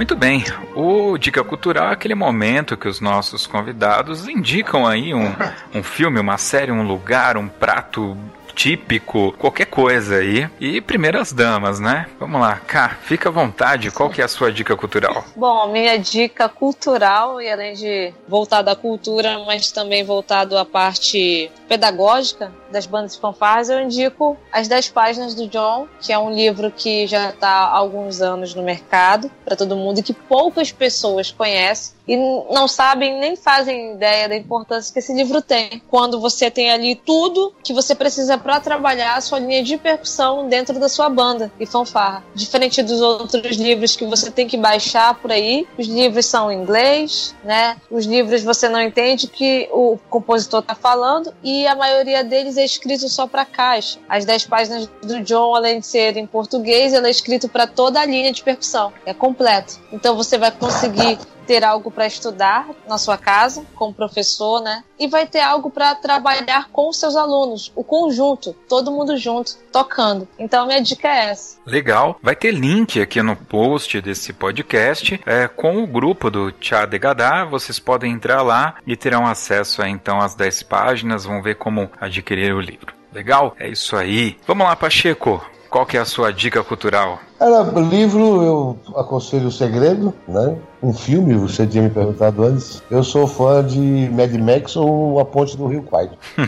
Muito bem, o Dica Cultural é aquele momento que os nossos convidados indicam aí um, um filme, uma série, um lugar, um prato típico, qualquer coisa aí. E primeiras damas, né? Vamos lá, Cá, fica à vontade, qual que é a sua dica cultural? Bom, minha dica cultural, e além de voltado à cultura, mas também voltado à parte pedagógica das bandas de fanfarras, eu indico As 10 Páginas do John, que é um livro que já está há alguns anos no mercado para todo mundo e que poucas pessoas conhecem e não sabem nem fazem ideia da importância que esse livro tem. Quando você tem ali tudo que você precisa para trabalhar a sua linha de percussão dentro da sua banda e fanfarra. Diferente dos outros livros que você tem que baixar por aí, os livros são em inglês, né? Os livros você não entende que o compositor está falando e a maioria deles é escrito só para caixa. As 10 páginas do John, além de ser em português, ela é escrito para toda a linha de percussão. É completo. Então você vai conseguir ter algo para estudar na sua casa, com o professor, né? E vai ter algo para trabalhar com os seus alunos, o conjunto, todo mundo junto, tocando. Então, minha dica é essa. Legal. Vai ter link aqui no post desse podcast é, com o grupo do Tchá de Gadá. Vocês podem entrar lá e terão acesso a, então às 10 páginas, vão ver como adquirir o livro. Legal? É isso aí. Vamos lá, Pacheco. Qual que é a sua dica cultural? Era livro, eu aconselho O Segredo, né? Um filme, você tinha me perguntado antes. Eu sou fã de Mad Max ou A Ponte do Rio Kwai. [laughs]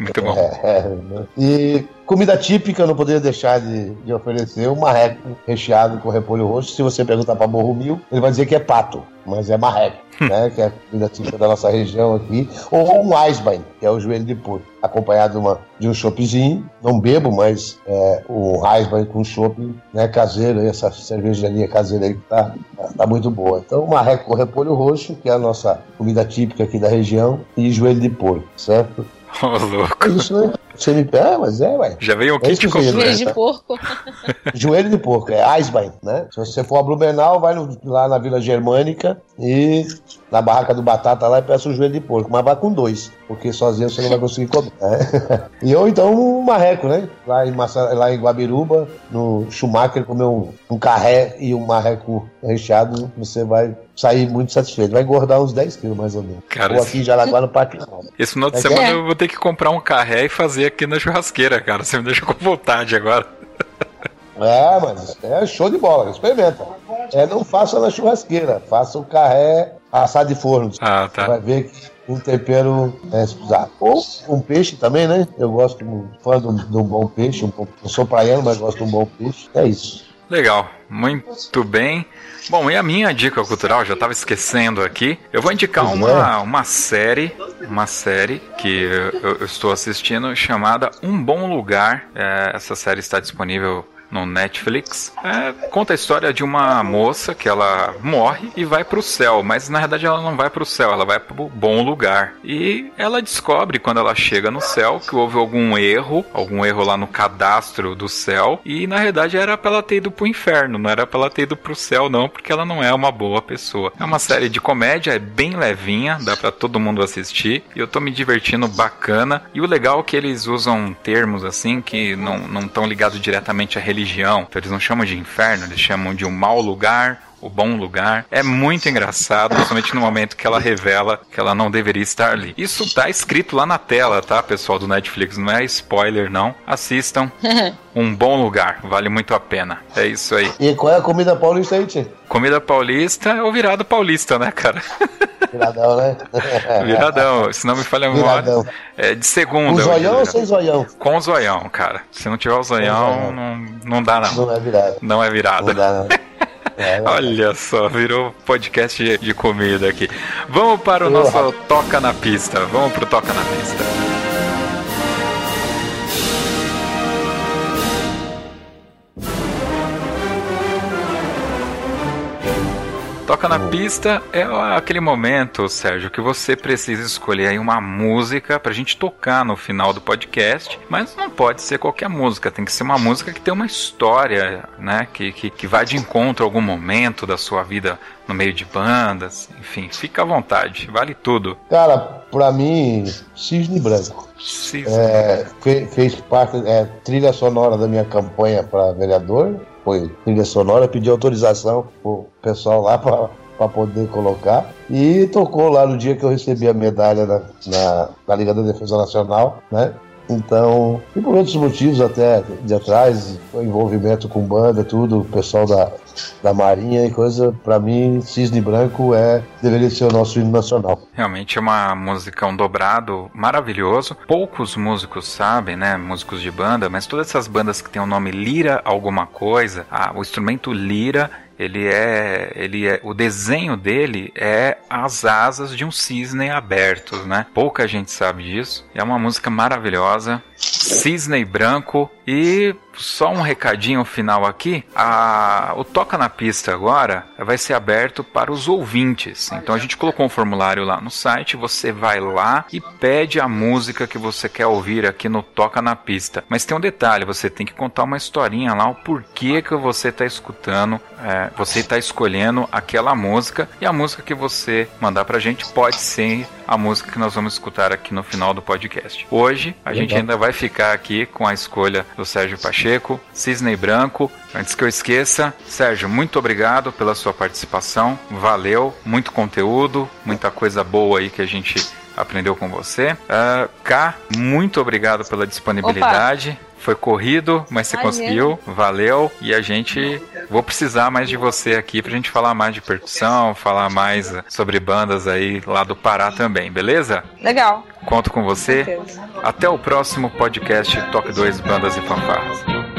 Muito bom. É, é, né? E comida típica, eu não poderia deixar de, de oferecer um marreco recheado com repolho roxo. Se você perguntar para Morro Mil, ele vai dizer que é pato, mas é marreco, né? Que é a comida típica da nossa região aqui. Ou um Eisbein, que é o joelho de porco, acompanhado de, uma, de um choppzinho. Não bebo, mas é, o Eisbein com chopp, né? Caseiro, essa cervejaria caseira aí que tá, tá muito boa. Então, marreco com repolho roxo, que é a nossa comida típica aqui da região, e joelho de porco, certo? Ô, louco. É isso, né? Você me pega, mas é, ué. Já veio um É kit que eu sei, completo. Joelho de porco. [laughs] Joelho de porco, é Eisbein, né? Se você for a Blumenau, vai no- lá na Vila Germânica e na barraca do Batata lá e peça um joelho de porco, mas vai com dois, porque sozinho você não vai conseguir comer. né? [laughs] E ou então um marreco, né? Lá em, Massa, lá em Guabiruba, no Schumacher, comer um, um carré e um marreco recheado, você vai sair muito satisfeito. Vai engordar uns 10 quilos mais ou menos. Cara, ou esse- aqui em Jaraguá no Parque. Esse final de É semana é. eu vou ter que comprar um carré e fazer aqui na churrasqueira, cara. Você me deixa com vontade agora. É, mas é show de bola, experimenta. É, não faça na churrasqueira, faça o carré assado de forno. Ah, Você tá. vai ver que um tempero é usar. Ou um peixe também, né? Eu gosto, fã de um, bom peixe. Um, pouco- eu sou praiano, mas gosto de um bom peixe. É isso. Legal, muito bem. Bom, e a minha dica cultural, já estava esquecendo aqui. Eu vou indicar uma, uma série, uma série que eu, eu estou assistindo chamada Um Bom Lugar. É, essa série está disponível no Netflix. É, conta a história de uma moça que ela morre e vai para o céu, mas na verdade ela não vai para o céu, ela vai para o bom lugar. E ela descobre quando ela chega no céu que houve algum erro, algum erro lá no cadastro do céu, e na verdade era para ela ter ido pro inferno, não era para ela ter ido pro céu não, porque ela não é uma boa pessoa. É uma série de comédia, é bem levinha, dá para todo mundo assistir, e eu tô me divertindo bacana. E o legal é que eles usam termos assim que não não estão ligados diretamente à religião. Então eles não chamam de inferno, eles chamam de um mau lugar, o bom lugar. É muito engraçado, principalmente no momento que ela revela que ela não deveria estar ali. Isso tá escrito lá na tela, tá, pessoal do Netflix? Não é spoiler, não. Assistam. [laughs] Um bom lugar, vale muito a pena. É isso aí. E qual é a comida paulista aí, Tchê? Comida paulista é o virado paulista, né, cara? [laughs] Viradão, né? [laughs] Viradão, se não me falha a memória. Viradão. É de Com segunda. hoje, zoião ou sem zoião? Com zoião, cara. Se não tiver o zoião, zoião. não, não dá não. Não é virado. Não é Não virada. dá, não. É, não. Olha só, virou podcast de, de comida aqui. Vamos para o nosso Toca na Pista. Vamos pro Toca na Pista. Na pista é aquele momento, Sérgio, que você precisa escolher aí uma música pra gente tocar no final do podcast, mas não pode ser qualquer música, tem que ser uma música que tem uma história, né? Que, que, que vai de encontro a algum momento da sua vida no meio de bandas, enfim, fica à vontade, vale tudo. Cara, pra mim, Cisne Branco. Se- É, fe- fez parte, é, trilha sonora da minha campanha para vereador, foi trilha sonora, pedi autorização pro pessoal lá para para poder colocar. E tocou lá no dia que eu recebi a medalha na, na, na Liga da Defesa Nacional, né? Então, e por outros motivos até de atrás, envolvimento com banda, tudo, o pessoal da, da Marinha e coisa, para mim, Cisne Branco é deveria ser o nosso hino nacional. Realmente é uma música, um dobrado maravilhoso. Poucos músicos sabem, né, músicos de banda, mas todas essas bandas que tem o nome Lira alguma coisa, o instrumento lira ele é, ele é, o desenho dele é as asas de um cisne abertos, né? Pouca gente sabe disso. É uma música maravilhosa. Cisne branco e só um recadinho final aqui. A, o Toca na Pista agora vai ser aberto para os ouvintes. Então a gente colocou um formulário lá no site. Você vai lá e pede a música que você quer ouvir aqui no Toca na Pista. Mas tem um detalhe: você tem que contar uma historinha lá, o porquê que você está escutando, é, você está escolhendo aquela música. E a música que você mandar para a gente pode ser a música que nós vamos escutar aqui no final do podcast. Hoje a Legal. gente ainda vai ficar aqui com a escolha do Sérgio Pacheco, Cisne Branco. Antes que eu esqueça, Sérgio, muito obrigado pela sua participação. Valeu, muito conteúdo, muita coisa boa aí que a gente aprendeu com você. Uh, K, muito obrigado pela disponibilidade. Opa. Foi corrido, mas você conseguiu. Valeu. E a gente. Vou precisar mais de você aqui pra gente falar mais de percussão, falar mais sobre bandas aí lá do Pará também, beleza? Legal. Conto com você. Até o próximo podcast Toque 2 Bandas e Fanfarras.